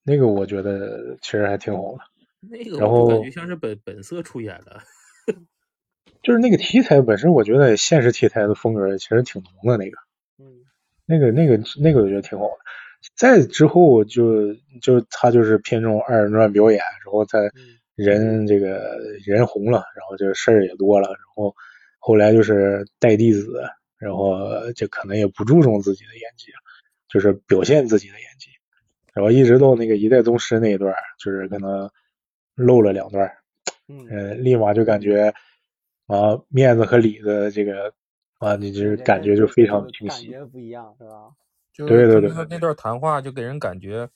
Speaker 3: 那个我觉得其实还挺好的。
Speaker 2: 那个
Speaker 3: 然后
Speaker 2: 感觉像是本本色出演的，
Speaker 3: 就是那个题材本身，我觉得现实题材的风格其实挺浓的。那个，
Speaker 1: 嗯，
Speaker 3: 那个那个那个我觉得挺好的。再之后就就他就是偏重二人转表演，然后他人这个人红了，然后这个事儿也多了，然后。后来就是带弟子，然后就可能也不注重自己的演技，就是表现自己的演技，然后一直到那个一代宗师那一段，就是可能漏了两段，
Speaker 1: 嗯，
Speaker 3: 立马就感觉啊面子和里子这个啊，你就是感觉就非常清晰，
Speaker 1: 感觉不一样是吧？
Speaker 2: 就
Speaker 3: 对对对，
Speaker 2: 他那段谈话就给人感觉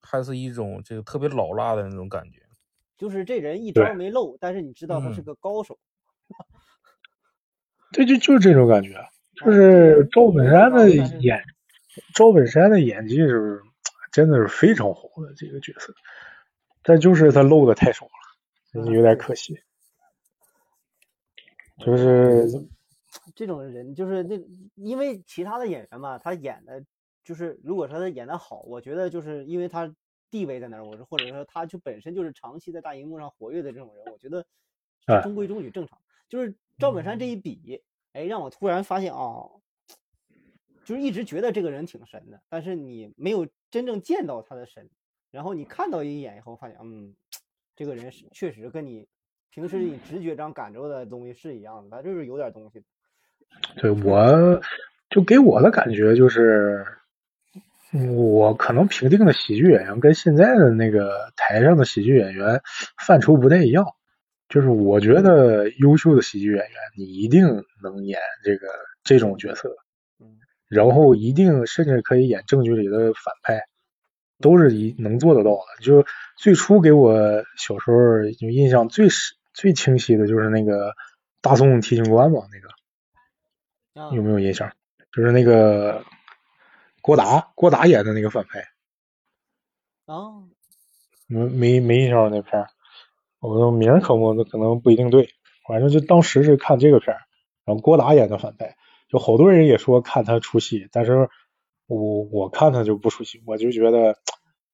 Speaker 2: 还是一种这个特别老辣的那种感觉，
Speaker 1: 就是这人一招没漏，但是你知道他是个高手。
Speaker 3: 对，就就是这种感觉，就是赵本山的演，赵本山的演技是不是真的是非常好的这个角色，但就是他露的太少了，有点可惜。就是
Speaker 1: 这种人，就是那因为其他的演员嘛，他演的，就是如果说他演的好，我觉得就是因为他地位在那儿，我说或者说他就本身就是长期在大荧幕上活跃的这种人，我觉得中规中矩正常，就是。赵本山这一比，哎，让我突然发现啊，就是一直觉得这个人挺神的，但是你没有真正见到他的神，然后你看到一眼以后，发现，嗯，这个人是确实跟你平时你直觉上感受的东西是一样的，他就是有点东西。
Speaker 3: 对，我就给我的感觉就是，我可能评定的喜剧演员跟现在的那个台上的喜剧演员范畴不太一样。就是我觉得优秀的喜剧演员，你一定能演这个这种角色，然后一定甚至可以演正剧里的反派，都是一能做得到的。就最初给我小时候有印象最最清晰的就是那个大宋提刑官嘛，那个有没有印象？就是那个郭达，郭达演的那个反派。
Speaker 1: 哦，
Speaker 3: 没没没印象那片。我的名可能可能不一定对，反正就当时是看这个片儿，然后郭达演的反派，就好多人也说看他出戏，但是我我看他就不出戏，我就觉得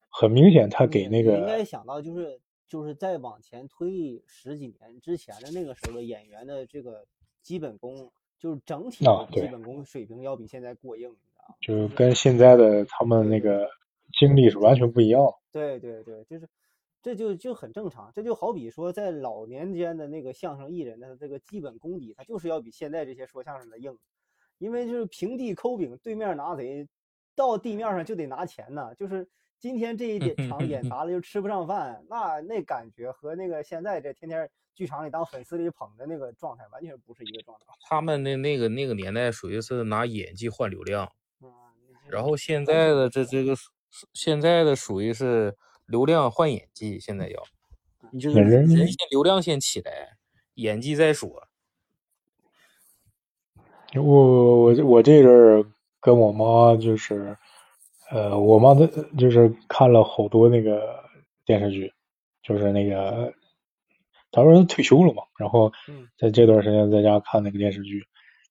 Speaker 3: 很明显他给那个
Speaker 1: 应该想到就是就是在往前推十几年之前的那个时候的演员的这个基本功，就是整体的基本功水平要比现在过硬，你知道
Speaker 3: 就跟现在的他们那个经历是完全不一样。
Speaker 1: 对对对，就是。这就就很正常，这就好比说，在老年间的那个相声艺人的这个基本功底，他就是要比现在这些说相声的硬，因为就是平地抠饼，对面拿贼，到地面上就得拿钱呢。就是今天这一点 场演砸了就吃不上饭，那那感觉和那个现在这天天剧场里当粉丝里捧的那个状态完全不是一个状态。
Speaker 2: 他们那那个那个年代属于是拿演技换流量，然后现在的这这个现在的属于是。流量换演技，现在要，你这个人先流量先起来，演技再说。
Speaker 3: 我我我这阵儿跟我妈就是，呃，我妈的就是看了好多那个电视剧，就是那个，她说退休了嘛，然后在这段时间在家看那个电视剧，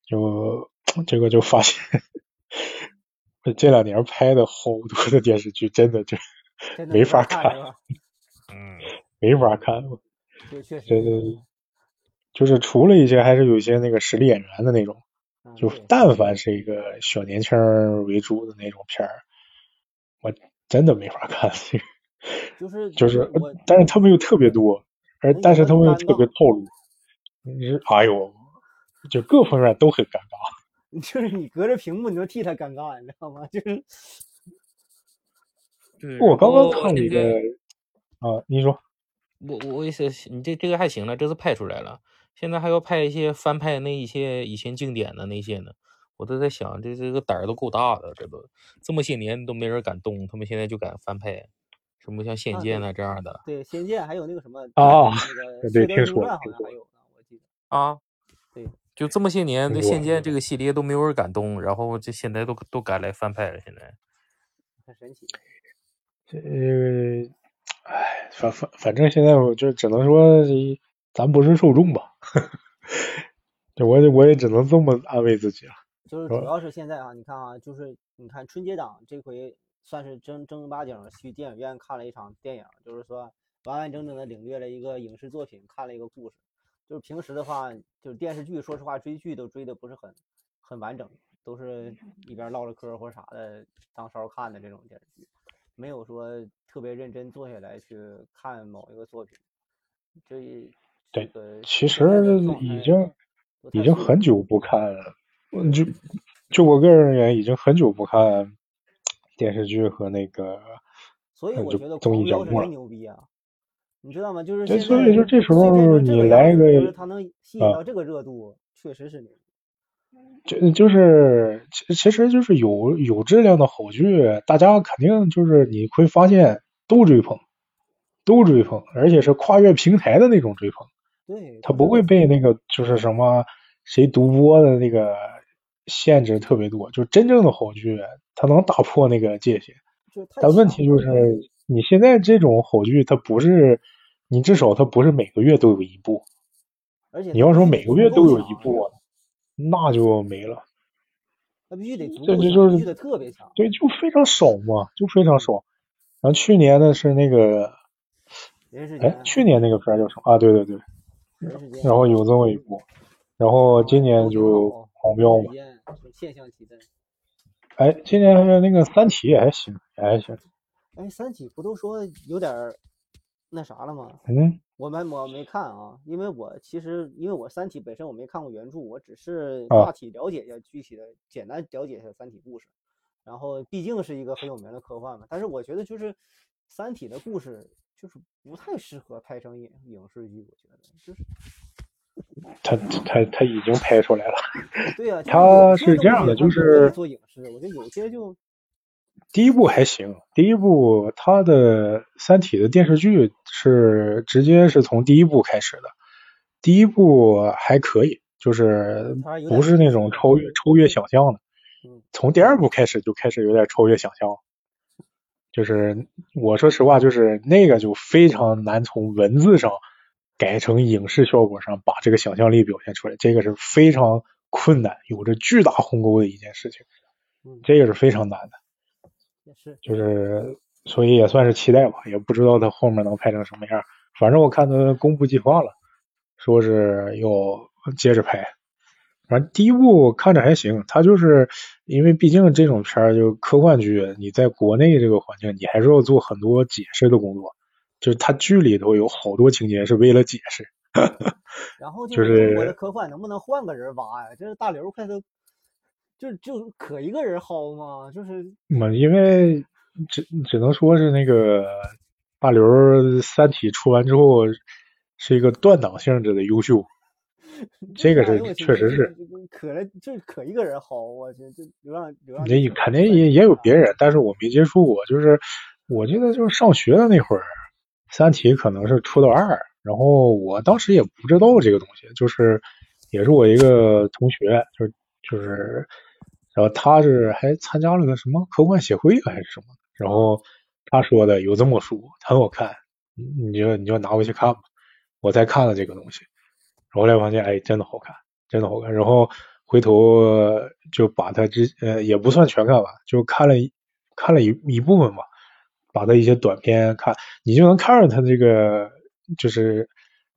Speaker 3: 就这个就发现，这两年拍的好多的电视剧，真的就。没法看，
Speaker 2: 嗯，
Speaker 3: 没法看，
Speaker 1: 对，确实，
Speaker 3: 对对对，就是除了一些还是有一些那个实力演员的那种，就但凡是一个小年轻为主的那种片儿，我真的没法看，
Speaker 1: 就是
Speaker 3: 就是，但是他们又特别多，而但是他们又特别套路，你哎呦，就各方面都很尴尬，
Speaker 1: 就是你隔着屏幕你都替他尴尬，你知道吗？就是。
Speaker 3: 我刚刚看一个啊，你说，
Speaker 2: 我我也是，你这这个还行了，这是拍出来了，现在还要拍一些翻拍那一些以前经典的那些呢，我都在想，这这个胆儿都够大的，这都这么些年都没人敢动，他们现在就敢翻拍，什么像《仙剑》啊这样的，
Speaker 1: 对，《仙剑》还有那个什么
Speaker 3: 哦，
Speaker 1: 那个
Speaker 3: 对，听说
Speaker 1: 好像还有呢，我记得。
Speaker 2: 啊，
Speaker 1: 对，
Speaker 2: 就这么些年，这《仙剑》这个系列都没有人敢动，然后这现在都都敢来翻拍了，现在。
Speaker 1: 很神奇。
Speaker 3: 这，哎，反反反正现在我就只能说，咱不是受众吧。这我我也只能这么安慰自己了。
Speaker 1: 就是主要是现在啊，你看啊，就是你看春节档这回算是正正儿八经去电影院看了一场电影，就是说完完整整的领略了一个影视作品，看了一个故事。就是平时的话，就是电视剧，说实话追剧都追的不是很很完整，都是一边唠着嗑或者啥的当烧看的这种电视剧。没有说特别认真坐下来去看某一个作品，这
Speaker 3: 对，其实已经已经很久不看嗯，就就我个人而言，已经很久不看电视剧和那个，
Speaker 1: 所以我觉得
Speaker 3: 综艺节目
Speaker 1: 了。牛逼啊！你知道吗？就是
Speaker 3: 对，所以说这时候你来
Speaker 1: 一
Speaker 3: 个，
Speaker 1: 他能吸引到这个热度，确实是牛。
Speaker 3: 就就是其其实就是有有质量的好剧，大家肯定就是你会发现都追捧，都追捧，而且是跨越平台的那种追捧。
Speaker 1: 对，
Speaker 3: 他不会被那个就是什么谁独播的那个限制特别多，就真正的好剧，它能打破那个界限。但问题就是你现在这种好剧，它不是你至少它不是每个月都有一部，
Speaker 1: 而且
Speaker 3: 你要说每个月都有一部。那就没了，
Speaker 1: 那必须得足
Speaker 3: 够强，必须
Speaker 1: 得特别强。
Speaker 3: 对，就非常少嘛，就非常少。然后去年的是那个，哎，去年那个片叫什么啊？对对对，然后有这么一部，然后今年就狂飙嘛。
Speaker 1: 现象级的。
Speaker 3: 哎，今年那个《三体》也还行，也还行。
Speaker 1: 哎，《三体》不都说有点那啥了吗？
Speaker 3: 嗯。
Speaker 1: 我没我没看啊，因为我其实因为我《三体》本身我没看过原著，我只是大体了解一下具体的，简单了解一下《三体》故事。然后毕竟是一个很有名的科幻嘛，但是我觉得就是《三体》的故事就是不太适合拍成影影视剧，我觉得就是
Speaker 3: 他他他已经拍出来了。
Speaker 1: 对呀，
Speaker 3: 他是这样的，就是
Speaker 1: 做影视，我觉得有些就。
Speaker 3: 第一部还行，第一部他的《三体》的电视剧是直接是从第一部开始的，第一部还可以，就是不是那种超越超越想象的，从第二部开始就开始有点超越想象，就是我说实话，就是那个就非常难从文字上改成影视效果上把这个想象力表现出来，这个是非常困难，有着巨大鸿沟的一件事情，这个是非常难的。
Speaker 1: 是，
Speaker 3: 就是，所以也算是期待吧，也不知道他后面能拍成什么样。反正我看他公布计划了，说是要接着拍。反正第一部看着还行，他就是因为毕竟这种片儿就科幻剧，你在国内这个环境，你还是要做很多解释的工作。就是他剧里头有好多情节是为了解释。
Speaker 1: 然后
Speaker 3: 就是
Speaker 1: 中国的科幻能不能换个人挖呀？这是大刘快都。就就可一个人薅吗？就是
Speaker 3: 嘛，因为只只能说是那个大刘《三体》出完之后是一个断档性质的优秀，这个是确实是
Speaker 1: 可了，就可一个人好，我去，这流浪流浪。
Speaker 3: 那肯定也也有别人，但是我没接触过。就是我记得就是上学的那会儿，《三体》可能是出到二，然后我当时也不知道这个东西，就是也是我一个同学，就是就是。然后他是还参加了个什么科幻协会还是什么，然后他说的有这么书很好看，你就你就拿回去看吧。我再看了这个东西，后来发现哎真的好看，真的好看。然后回头就把它之呃也不算全看完，就看了看了一一部分吧，把他一些短片看，你就能看着他这个就是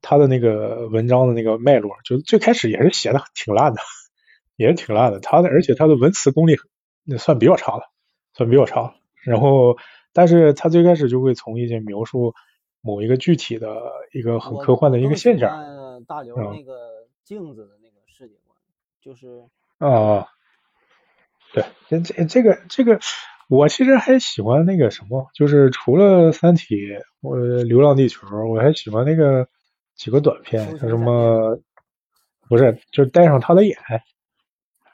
Speaker 3: 他的那个文章的那个脉络，就最开始也是写的挺烂的。也是挺烂的，他的而且他的文词功力那算比较差的，算比较差。然后，但是他最开始就会从一些描述某一个具体的一个很科幻的一个现象。
Speaker 1: 大刘那个镜子的那个世界观，就是
Speaker 3: 啊，对，这这这个这个，我其实还喜欢那个什么，就是除了《三体》我《流浪地球》，我还喜欢那个几个短片，像什么不是，就是带上他的眼。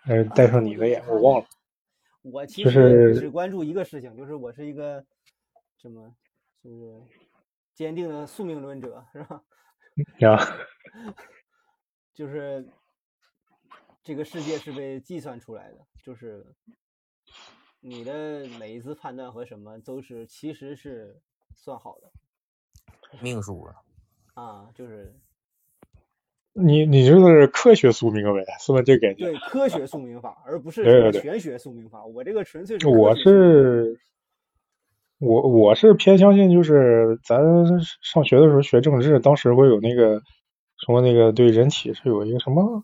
Speaker 3: 呃，带上你的眼，我忘了。
Speaker 1: 我其实只关注一个事情，就是我是一个什么，就是坚定的宿命论者，是吧？
Speaker 3: 呀，
Speaker 1: 就是这个世界是被计算出来的，就是你的每一次判断和什么都是其实是算好的，
Speaker 4: 命数
Speaker 1: 啊，啊，就是。
Speaker 3: 你你就是科学宿命呗，是吧？这感觉。
Speaker 1: 对，科学宿命法，而不是玄学宿命法。我这个纯粹是。
Speaker 3: 我是，我我是偏相信，就是咱上学的时候学政治，当时会有那个什么那个对人体是有一个什么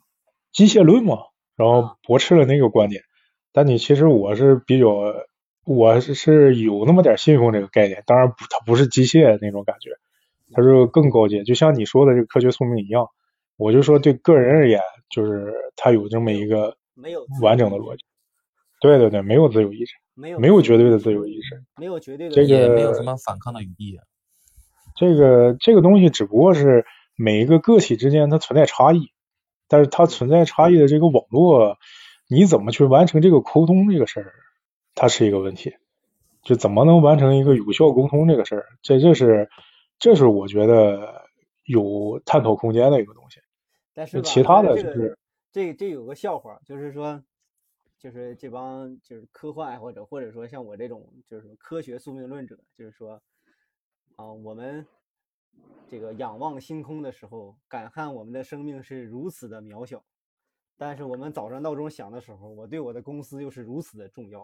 Speaker 3: 机械论嘛，然后驳斥了那个观点。但你其实我是比较，我是是有那么点信奉这个概念。当然不，它不是机械那种感觉，它是更高阶，就像你说的这个科学宿命一样。我就说，对个人而言，就是他有这么一个
Speaker 1: 没有
Speaker 3: 完整的逻辑。对对对，没有自由意志，
Speaker 1: 没有
Speaker 3: 没有绝对的自由意识，
Speaker 1: 没有绝对的，
Speaker 3: 这个
Speaker 4: 没有什么反抗的余地。
Speaker 3: 这个这个东西只不过是每一个个体之间它存在差异，但是它存在差异的这个网络，你怎么去完成这个沟通这个事儿，它是一个问题。就怎么能完成一个有效沟通这个事儿，这这是这是我觉得有探讨空间的一个东西。
Speaker 1: 但是
Speaker 3: 其他的就是
Speaker 1: 这这有个笑话，就是说，就是这帮就是科幻爱好者，或者说像我这种就是科学宿命论者，就是说啊，我们这个仰望星空的时候，感叹我们的生命是如此的渺小，但是我们早上闹钟响的时候，我对我的公司又是如此的重要。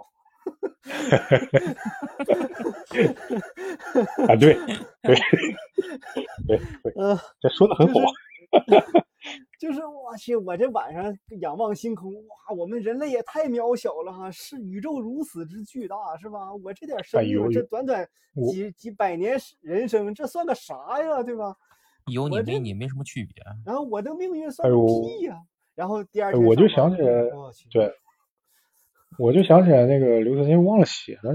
Speaker 3: 啊，对对对对，这说的很好。
Speaker 1: 就是 我去，我这晚上仰望星空，哇，我们人类也太渺小了哈！是宇宙如此之巨大，是吧？我这点生命，这短短几几百年人生，这算个啥呀，对吧？
Speaker 4: 有你没你没什么区别。
Speaker 1: 然后我的命运算个屁呀！然后第二天
Speaker 3: 我就想起来，对。我就想起来那个刘慈欣忘了写了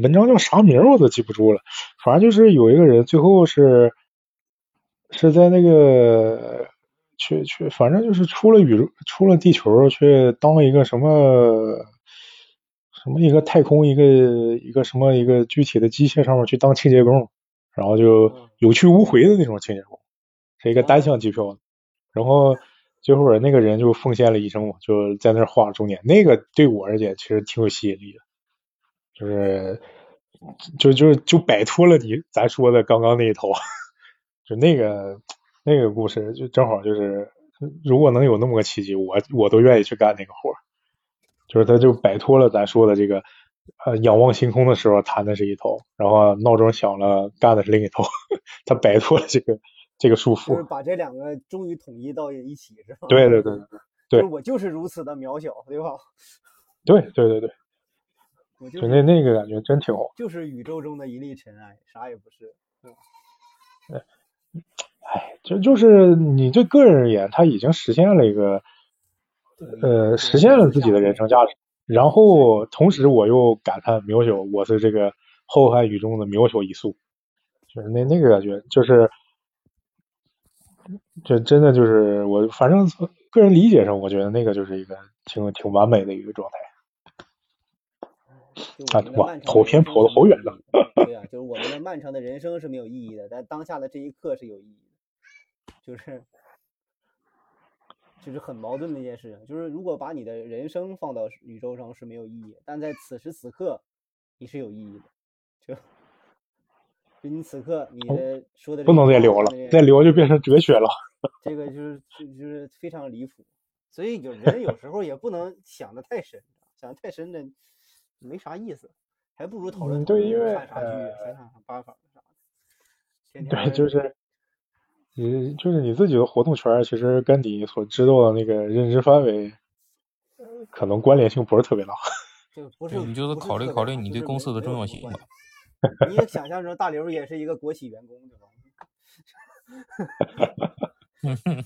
Speaker 3: 文章叫啥名我都记不住了。反正就是有一个人最后是是在那个去去，反正就是出了宇宙，出了地球去当一个什么什么一个太空一个一个什么一个具体的机械上面去当清洁工，然后就有去无回的那种清洁工，是一个单向机票，然后。最后那个人就奉献了一生嘛，就在那儿画终点。那个对我而言其实挺有吸引力的，就是就就就摆脱了你咱说的刚刚那一套，就那个那个故事就正好就是，如果能有那么个契机，我我都愿意去干那个活就是他就摆脱了咱说的这个呃仰望星空的时候弹的是一头，然后闹钟响了干的是另一头，他摆脱了这个。这个束缚，
Speaker 1: 就是把这两个终于统一到一起，是吧？
Speaker 3: 对对对对对，
Speaker 1: 我就是如此的渺小，对吧？
Speaker 3: 对对对对，就那那个感觉真挺好。
Speaker 1: 就是宇宙中的一粒尘埃，啥也不是，对吧？
Speaker 3: 哎，就就是你对个人而言，他已经实现了一个，呃，实现了自己的人生价值。然后同时我又感叹渺小，我是这个浩瀚宇宙的渺小一粟，就是那那个感觉，就是。这真的就是我，反正个人理解上，我觉得那个就是一个挺挺完美的一个状态。啊，哇，跑偏跑的好远
Speaker 1: 呢。对呀，就是我们的漫长的人生是没有意义的，但当下的这一刻是有意义的。就是，就是很矛盾的一件事情。就是如果把你的人生放到宇宙上是没有意义，但在此时此刻你是有意义的。就就。你此刻你的说的
Speaker 3: 不能再聊了，再聊就变成哲学了。
Speaker 1: 这个就是就就是非常离谱，所以有人有时候也不能想的太深，想的太深的没啥意思，还不如讨论
Speaker 3: 对，因为
Speaker 1: 看啥剧，想想八法啥的。
Speaker 3: 对，就是你就是你自己的活动圈，其实跟你所知道的那个认知范围，可能关联性不是特别大。
Speaker 1: 就不是
Speaker 4: 你就是考虑考虑你对公司的重要性吧。
Speaker 1: 你也想象中大刘也是一个国企员工对吧？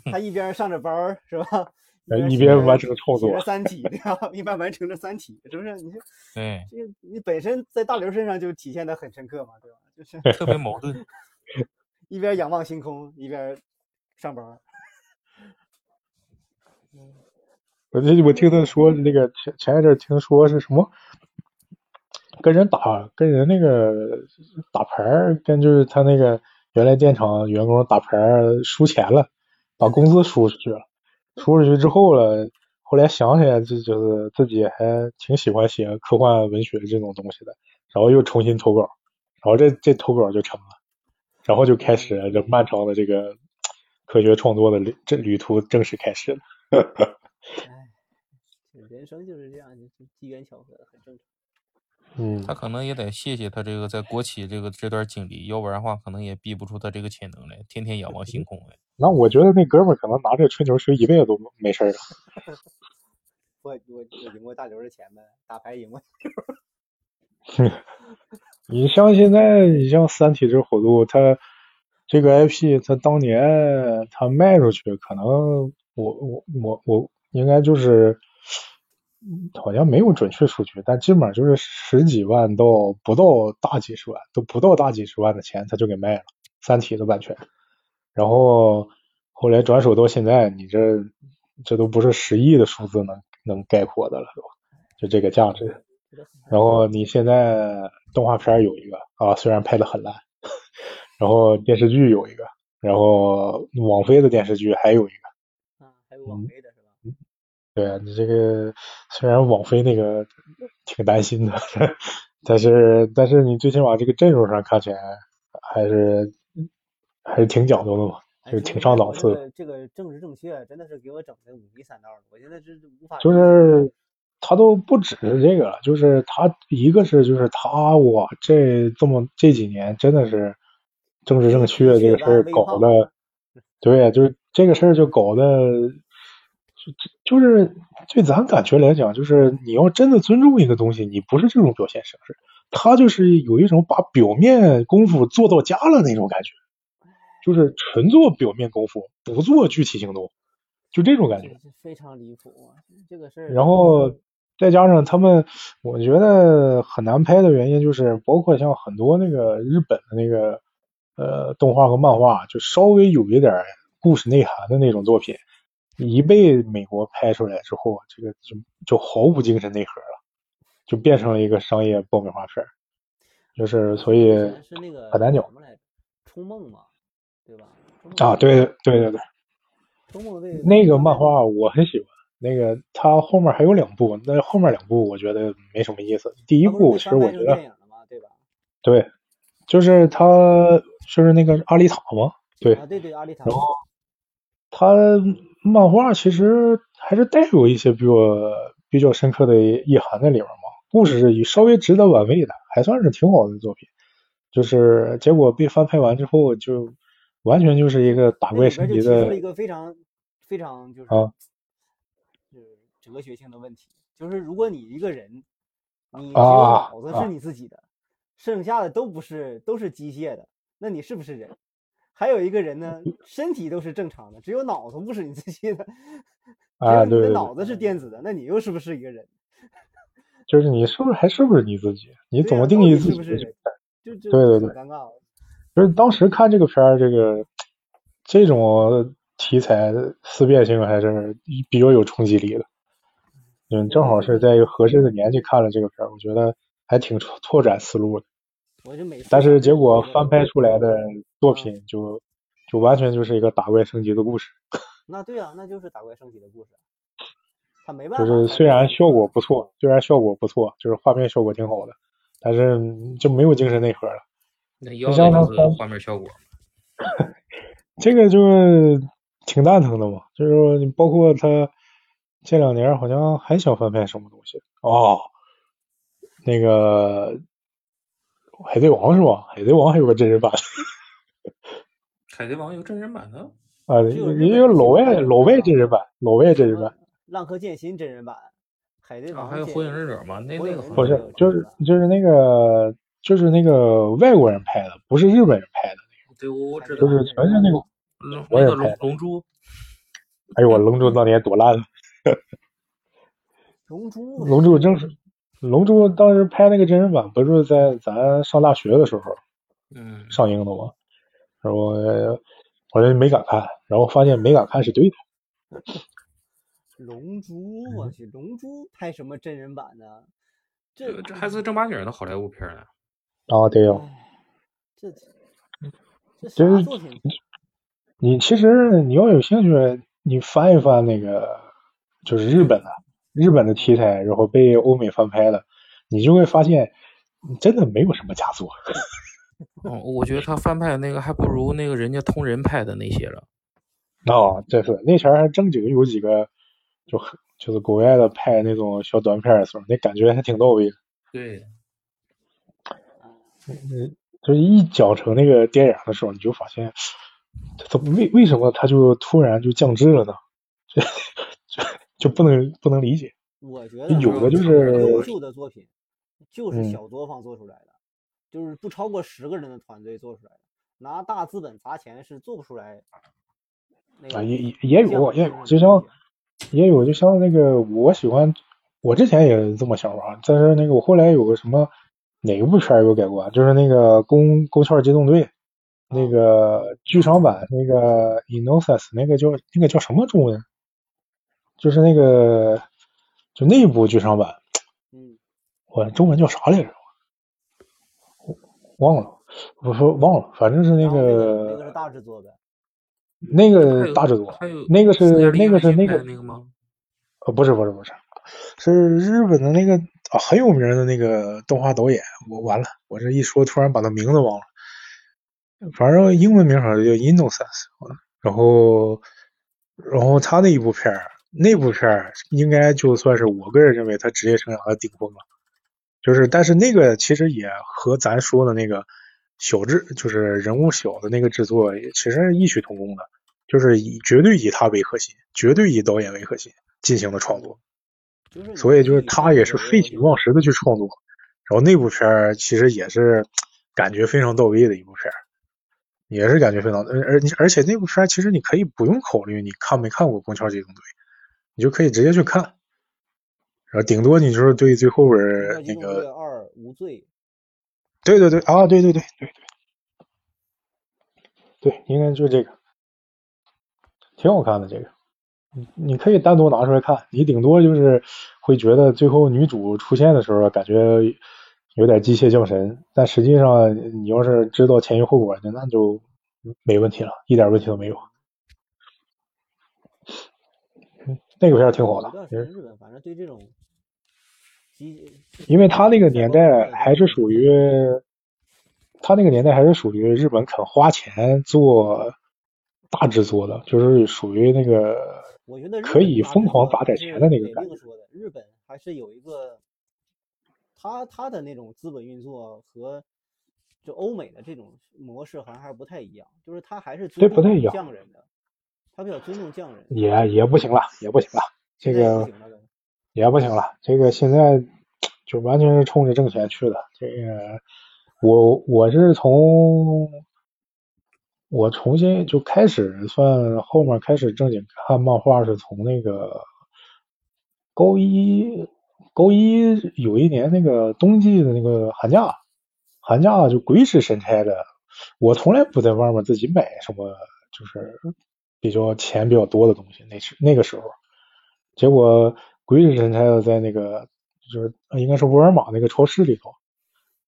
Speaker 1: 他一边上着班是吧？
Speaker 3: 一边完成创作，
Speaker 1: 三体对吧？一边完成着三体，是不是？你
Speaker 4: 对，
Speaker 1: 这你本身在大刘身上就体现的很深刻嘛，对吧？就是
Speaker 4: 特别矛盾，
Speaker 1: 一边仰望星空，一边上班。
Speaker 3: 我这我听他说那个前前一阵听说是什么？跟人打，跟人那个打牌，跟就是他那个原来电厂员工打牌输钱了，把工资输出去了，输出去之后了，后来想起来就就是自己还挺喜欢写科幻文学这种东西的，然后又重新投稿，然后这这投稿就成了，然后就开始这漫长的这个科学创作的旅这旅途正式开始了。
Speaker 1: 哎，人生就是这样，就机缘巧合，很正常。
Speaker 3: 嗯，
Speaker 4: 他可能也得谢谢他这个在国企这个这段经历，要不然的话可能也逼不出他这个潜能来，天天仰望星空来。
Speaker 3: 那我觉得那哥们可能拿这吹牛吹一辈子都没事儿。
Speaker 1: 我我我赢过大刘的钱呗，打牌赢过。
Speaker 3: 你像现在，你像三体这火度，它这个 IP，它当年它卖出去，可能我我我我应该就是好像没有准确数据，但基本上就是十几万到不到大几十万，都不到大几十万的钱他就给卖了《三体》的版权。然后后来转手到现在，你这这都不是十亿的数字能能概括的了，就这个价值。然后你现在动画片有一个啊，虽然拍的很烂，然后电视剧有一个，然后网飞的电视剧还有一
Speaker 1: 个，啊，还有网飞的是吧？
Speaker 3: 对你这个虽然网飞那个挺担心的，但是但是你最起码这个阵容上看起来还是还是挺讲究的嘛，就是挺上档次的。
Speaker 1: 这个政治正确真的是给我整的五迷三道的，我现在是无法。
Speaker 3: 就是。他都不只是这个了，就是他一个是就是他哇，这这么这几年真的是政治正确这个事儿搞的，对，就是这个事儿就搞的，就就是对咱感觉来讲，就是你要真的尊重一个东西，你不是这种表现形式，他就是有一种把表面功夫做到家了那种感觉，就是纯做表面功夫，不做具体行动，就这种感觉，
Speaker 1: 非常离谱啊，这个事儿，
Speaker 3: 然后。再加上他们，我觉得很难拍的原因就是，包括像很多那个日本的那个呃动画和漫画，就稍微有一点故事内涵的那种作品，一被美国拍出来之后，这个就就毫无精神内核了，就变成了一个商业爆米花片就是所以很难讲。
Speaker 1: 冲梦嘛，对吧？
Speaker 3: 啊，对对对对。
Speaker 1: 冲梦那
Speaker 3: 那个漫画我很喜欢。那个他后面还有两部，那后面两部我觉得没什么意思。第一部其实我觉得，对，就是他就是那个阿丽塔嘛，
Speaker 1: 对，对对阿丽塔。
Speaker 3: 然后他漫画其实还是带有一些比较比较深刻的意涵在里面嘛，故事是稍微值得玩味的，还算是挺好的作品。就是结果被翻拍完之后，就完全就是一个打怪升级的，
Speaker 1: 一个非常非常就是
Speaker 3: 啊。
Speaker 1: 哲学性的问题就是，如果你一个人，你只有脑子是你自己的，剩下的都不是，都是机械的，那你是不是人？还有一个人呢，身体都是正常的，只有脑子不是你自己的，
Speaker 3: 啊，
Speaker 1: 对，你的脑子是电子的，那你又是不是一个人？
Speaker 3: 就是你是不是还是不是你自己？你怎么定义自己？
Speaker 1: 就
Speaker 3: 对对对，
Speaker 1: 尴尬了。
Speaker 3: 就是当时看这个片儿，这个这种题材思辨性还是比较有冲击力的。嗯，正好是在一个合适的年纪看了这个片儿，我觉得还挺拓展思路的。
Speaker 1: 我就每
Speaker 3: 但是结果翻拍出来的作品就就完全就是一个打怪升级的故事。
Speaker 1: 那对啊，那就是打怪升级的故事。他没办法。
Speaker 3: 就是虽然效果不错，虽然效果不错，就是画面效果挺好的，但是就没有精神内核了。
Speaker 2: 那要的是画面效果。
Speaker 3: 这个就挺蛋疼的嘛，就是说你包括他。这两年好像还想翻拍什么东西哦，那个海贼王是吧？海贼王还有个真人版。
Speaker 4: 海贼王有真人版的？
Speaker 3: 啊，也有老外老外真人版，老外真人版。
Speaker 1: 浪客剑心真人版，海贼王
Speaker 2: 还有火影忍者吗？那那个
Speaker 3: 不是，就是就是那个就是那个外国人拍的，不是日本人拍的那
Speaker 2: 个。对，我我知道。
Speaker 3: 就是全是那个
Speaker 2: 那个龙龙珠。
Speaker 3: 哎呦，我龙珠当年多烂！
Speaker 1: 龙珠，
Speaker 3: 龙珠正是龙珠当时拍那个真人版，不是在咱上大学的时候，
Speaker 2: 嗯，
Speaker 3: 上映的吗？然后我就没敢看，然后发现没敢看是对的。
Speaker 1: 龙珠，我去，龙珠拍什么真人版呢？这
Speaker 2: 这还是正八经的好莱坞片呢。
Speaker 3: 啊，对呀。
Speaker 1: 这这啥作品？
Speaker 3: 你其实你要有兴趣。你翻一翻那个，就是日本的日本的题材，然后被欧美翻拍了，你就会发现，真的没有什么佳作。
Speaker 2: 哦，我觉得他翻拍的那个还不如那个人家同人拍的那些了。
Speaker 3: 哦，这是那前儿还正经有几个，就就是国外的拍那种小短片的时候，那感觉还挺到位。
Speaker 2: 对。
Speaker 3: 嗯，就是一搅成那个电影的时候，你就发现。怎么为为什么他就突然就降智了呢？就 就不能不能理解。
Speaker 1: 我觉得
Speaker 3: 有的就是
Speaker 1: 优秀的作品，就是小作坊做出来的，就是不超过十个人的团队做出来的，拿大资本砸钱是做不出来。
Speaker 3: 啊，也也也有也有，就像也有就像那个我喜欢我之前也这么想法，但是那个我后来有个什么哪个部片有改观，就是那个《宫宫壳机动队》那个剧场版那个《Innocence》那个叫那个叫什么中文？就是那个就那部剧场版，
Speaker 1: 嗯，
Speaker 3: 我中文叫啥来着？忘了，我说忘了，反正是那
Speaker 1: 个那个是大制作的，
Speaker 3: 那个大制作，那个是那个是那个
Speaker 2: 那个吗？
Speaker 3: 呃，不是不是不是，是日本的那个啊很有名的那个动画导演。我完了，我这一说突然把他名字忘了，反正英文名好像叫 Innocence。然后然后他那一部片儿，那部片儿应该就算是我个人认为他职业生涯的顶峰了。就是，但是那个其实也和咱说的那个小制，就是人物小的那个制作，其实异曲同工的，就是以绝对以他为核心，绝对以导演为核心进行的创作。所以就是他也是废寝忘食的去创作，然后那部片儿其实也是感觉非常到位的一部片儿，也是感觉非常，而而而且那部片儿其实你可以不用考虑你看没看过《宫桥机动队》，你就可以直接去看。然后顶多你就是对最后边那个
Speaker 1: 二无罪，
Speaker 3: 对对对啊，对对对对对，对，应该就是这个，挺好看的这个，你你可以单独拿出来看，你顶多就是会觉得最后女主出现的时候感觉有点机械降神，但实际上你要是知道前因后果的，那就没问题了，一点问题都没有。那个片挺好的，
Speaker 1: 日本反正对这种，
Speaker 3: 因为他那个年代还是属于，他那个年代还是属于日本肯花钱做大制作的，就是属于那个，可以疯狂砸点钱的那个感觉。
Speaker 1: 日本还是有一个，他他的那种资本运作和就欧美的这种模式好像还是不太一样，就是他还是
Speaker 3: 对不太一样
Speaker 1: 匠人的。他比较尊重匠人，
Speaker 3: 也也不行了，也不行了，这个也不行了，这个现在就完全是冲着挣钱去的。这个我我是从我重新就开始算后面开始正经看漫画，是从那个高一高一有一年那个冬季的那个寒假，寒假就鬼使神差的，我从来不在外面自己买什么，就是。比较钱比较多的东西，那是那个时候，结果鬼使神差的在那个就是应该是沃尔玛那个超市里头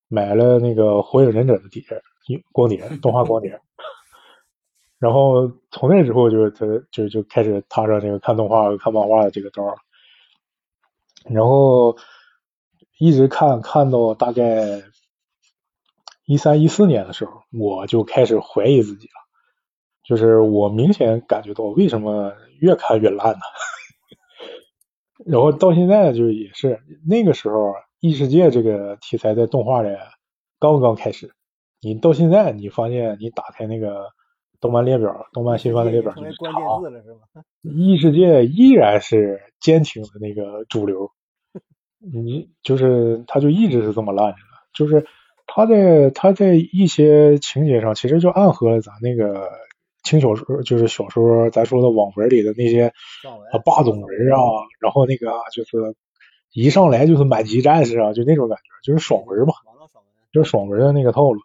Speaker 3: 买了那个火影忍者的碟，光碟，动画光碟，然后从那之后就他就就开始踏上这个看动画、看漫画的这个道然后一直看看到大概一三一四年的时候，我就开始怀疑自己了。就是我明显感觉到为什么越看越烂呢？然后到现在就也是那个时候，异世界这个题材在动画里刚刚开始。你到现在你发现你打开那个动漫列表，动漫新番的列表，异世界依然是坚挺的那个主流。你就是它就一直是这么烂着的，就是它在它在一些情节上其实就暗合了咱那个。轻小说就是小说，咱说的网文里的那些霸总文啊，然后那个就是一上来就是满级战士啊，就那种感觉，就是爽文嘛，就是爽文的那个套路。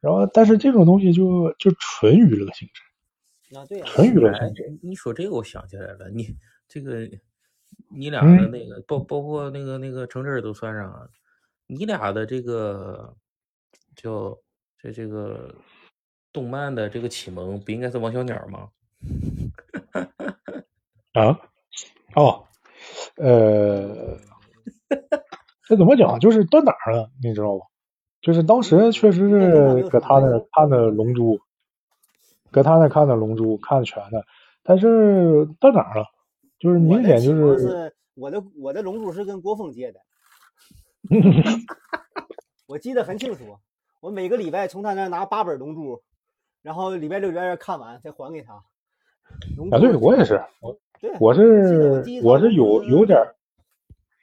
Speaker 3: 然后，但是这种东西就就纯娱乐性质，
Speaker 1: 啊对，
Speaker 3: 纯娱乐性质。
Speaker 2: 你说这个我想起来了，你这个你俩的那个包包括那个那个橙汁都算上啊，你俩的这个叫这这个。动漫的这个启蒙不应该是王小鸟吗？
Speaker 3: 啊？哦，呃，这怎么讲？就是断档了，你知道吧？就是当时确实是搁他那看的《龙珠》，搁他那看的《龙珠》，看全的，但是断档了，就是明显就
Speaker 1: 是我的我的《龙珠》是跟郭峰借的，我记得很清楚，我每个礼拜从他那拿八本《龙珠》。然后礼拜六、礼拜日看完再还给他。
Speaker 3: 啊，对我也是，我我是我是有有点，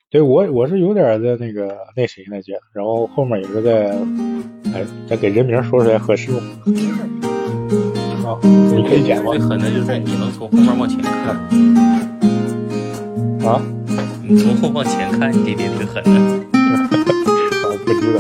Speaker 3: 对我我是有点在那个那谁那届，然后后面也是在，哎，再给人名说出来合适吗？啊，你可以剪吗？
Speaker 2: 最狠的就是你能从后面往前看。
Speaker 3: 啊？
Speaker 2: 你从后往前看，你弟弟挺狠的。
Speaker 1: 啊，不知道。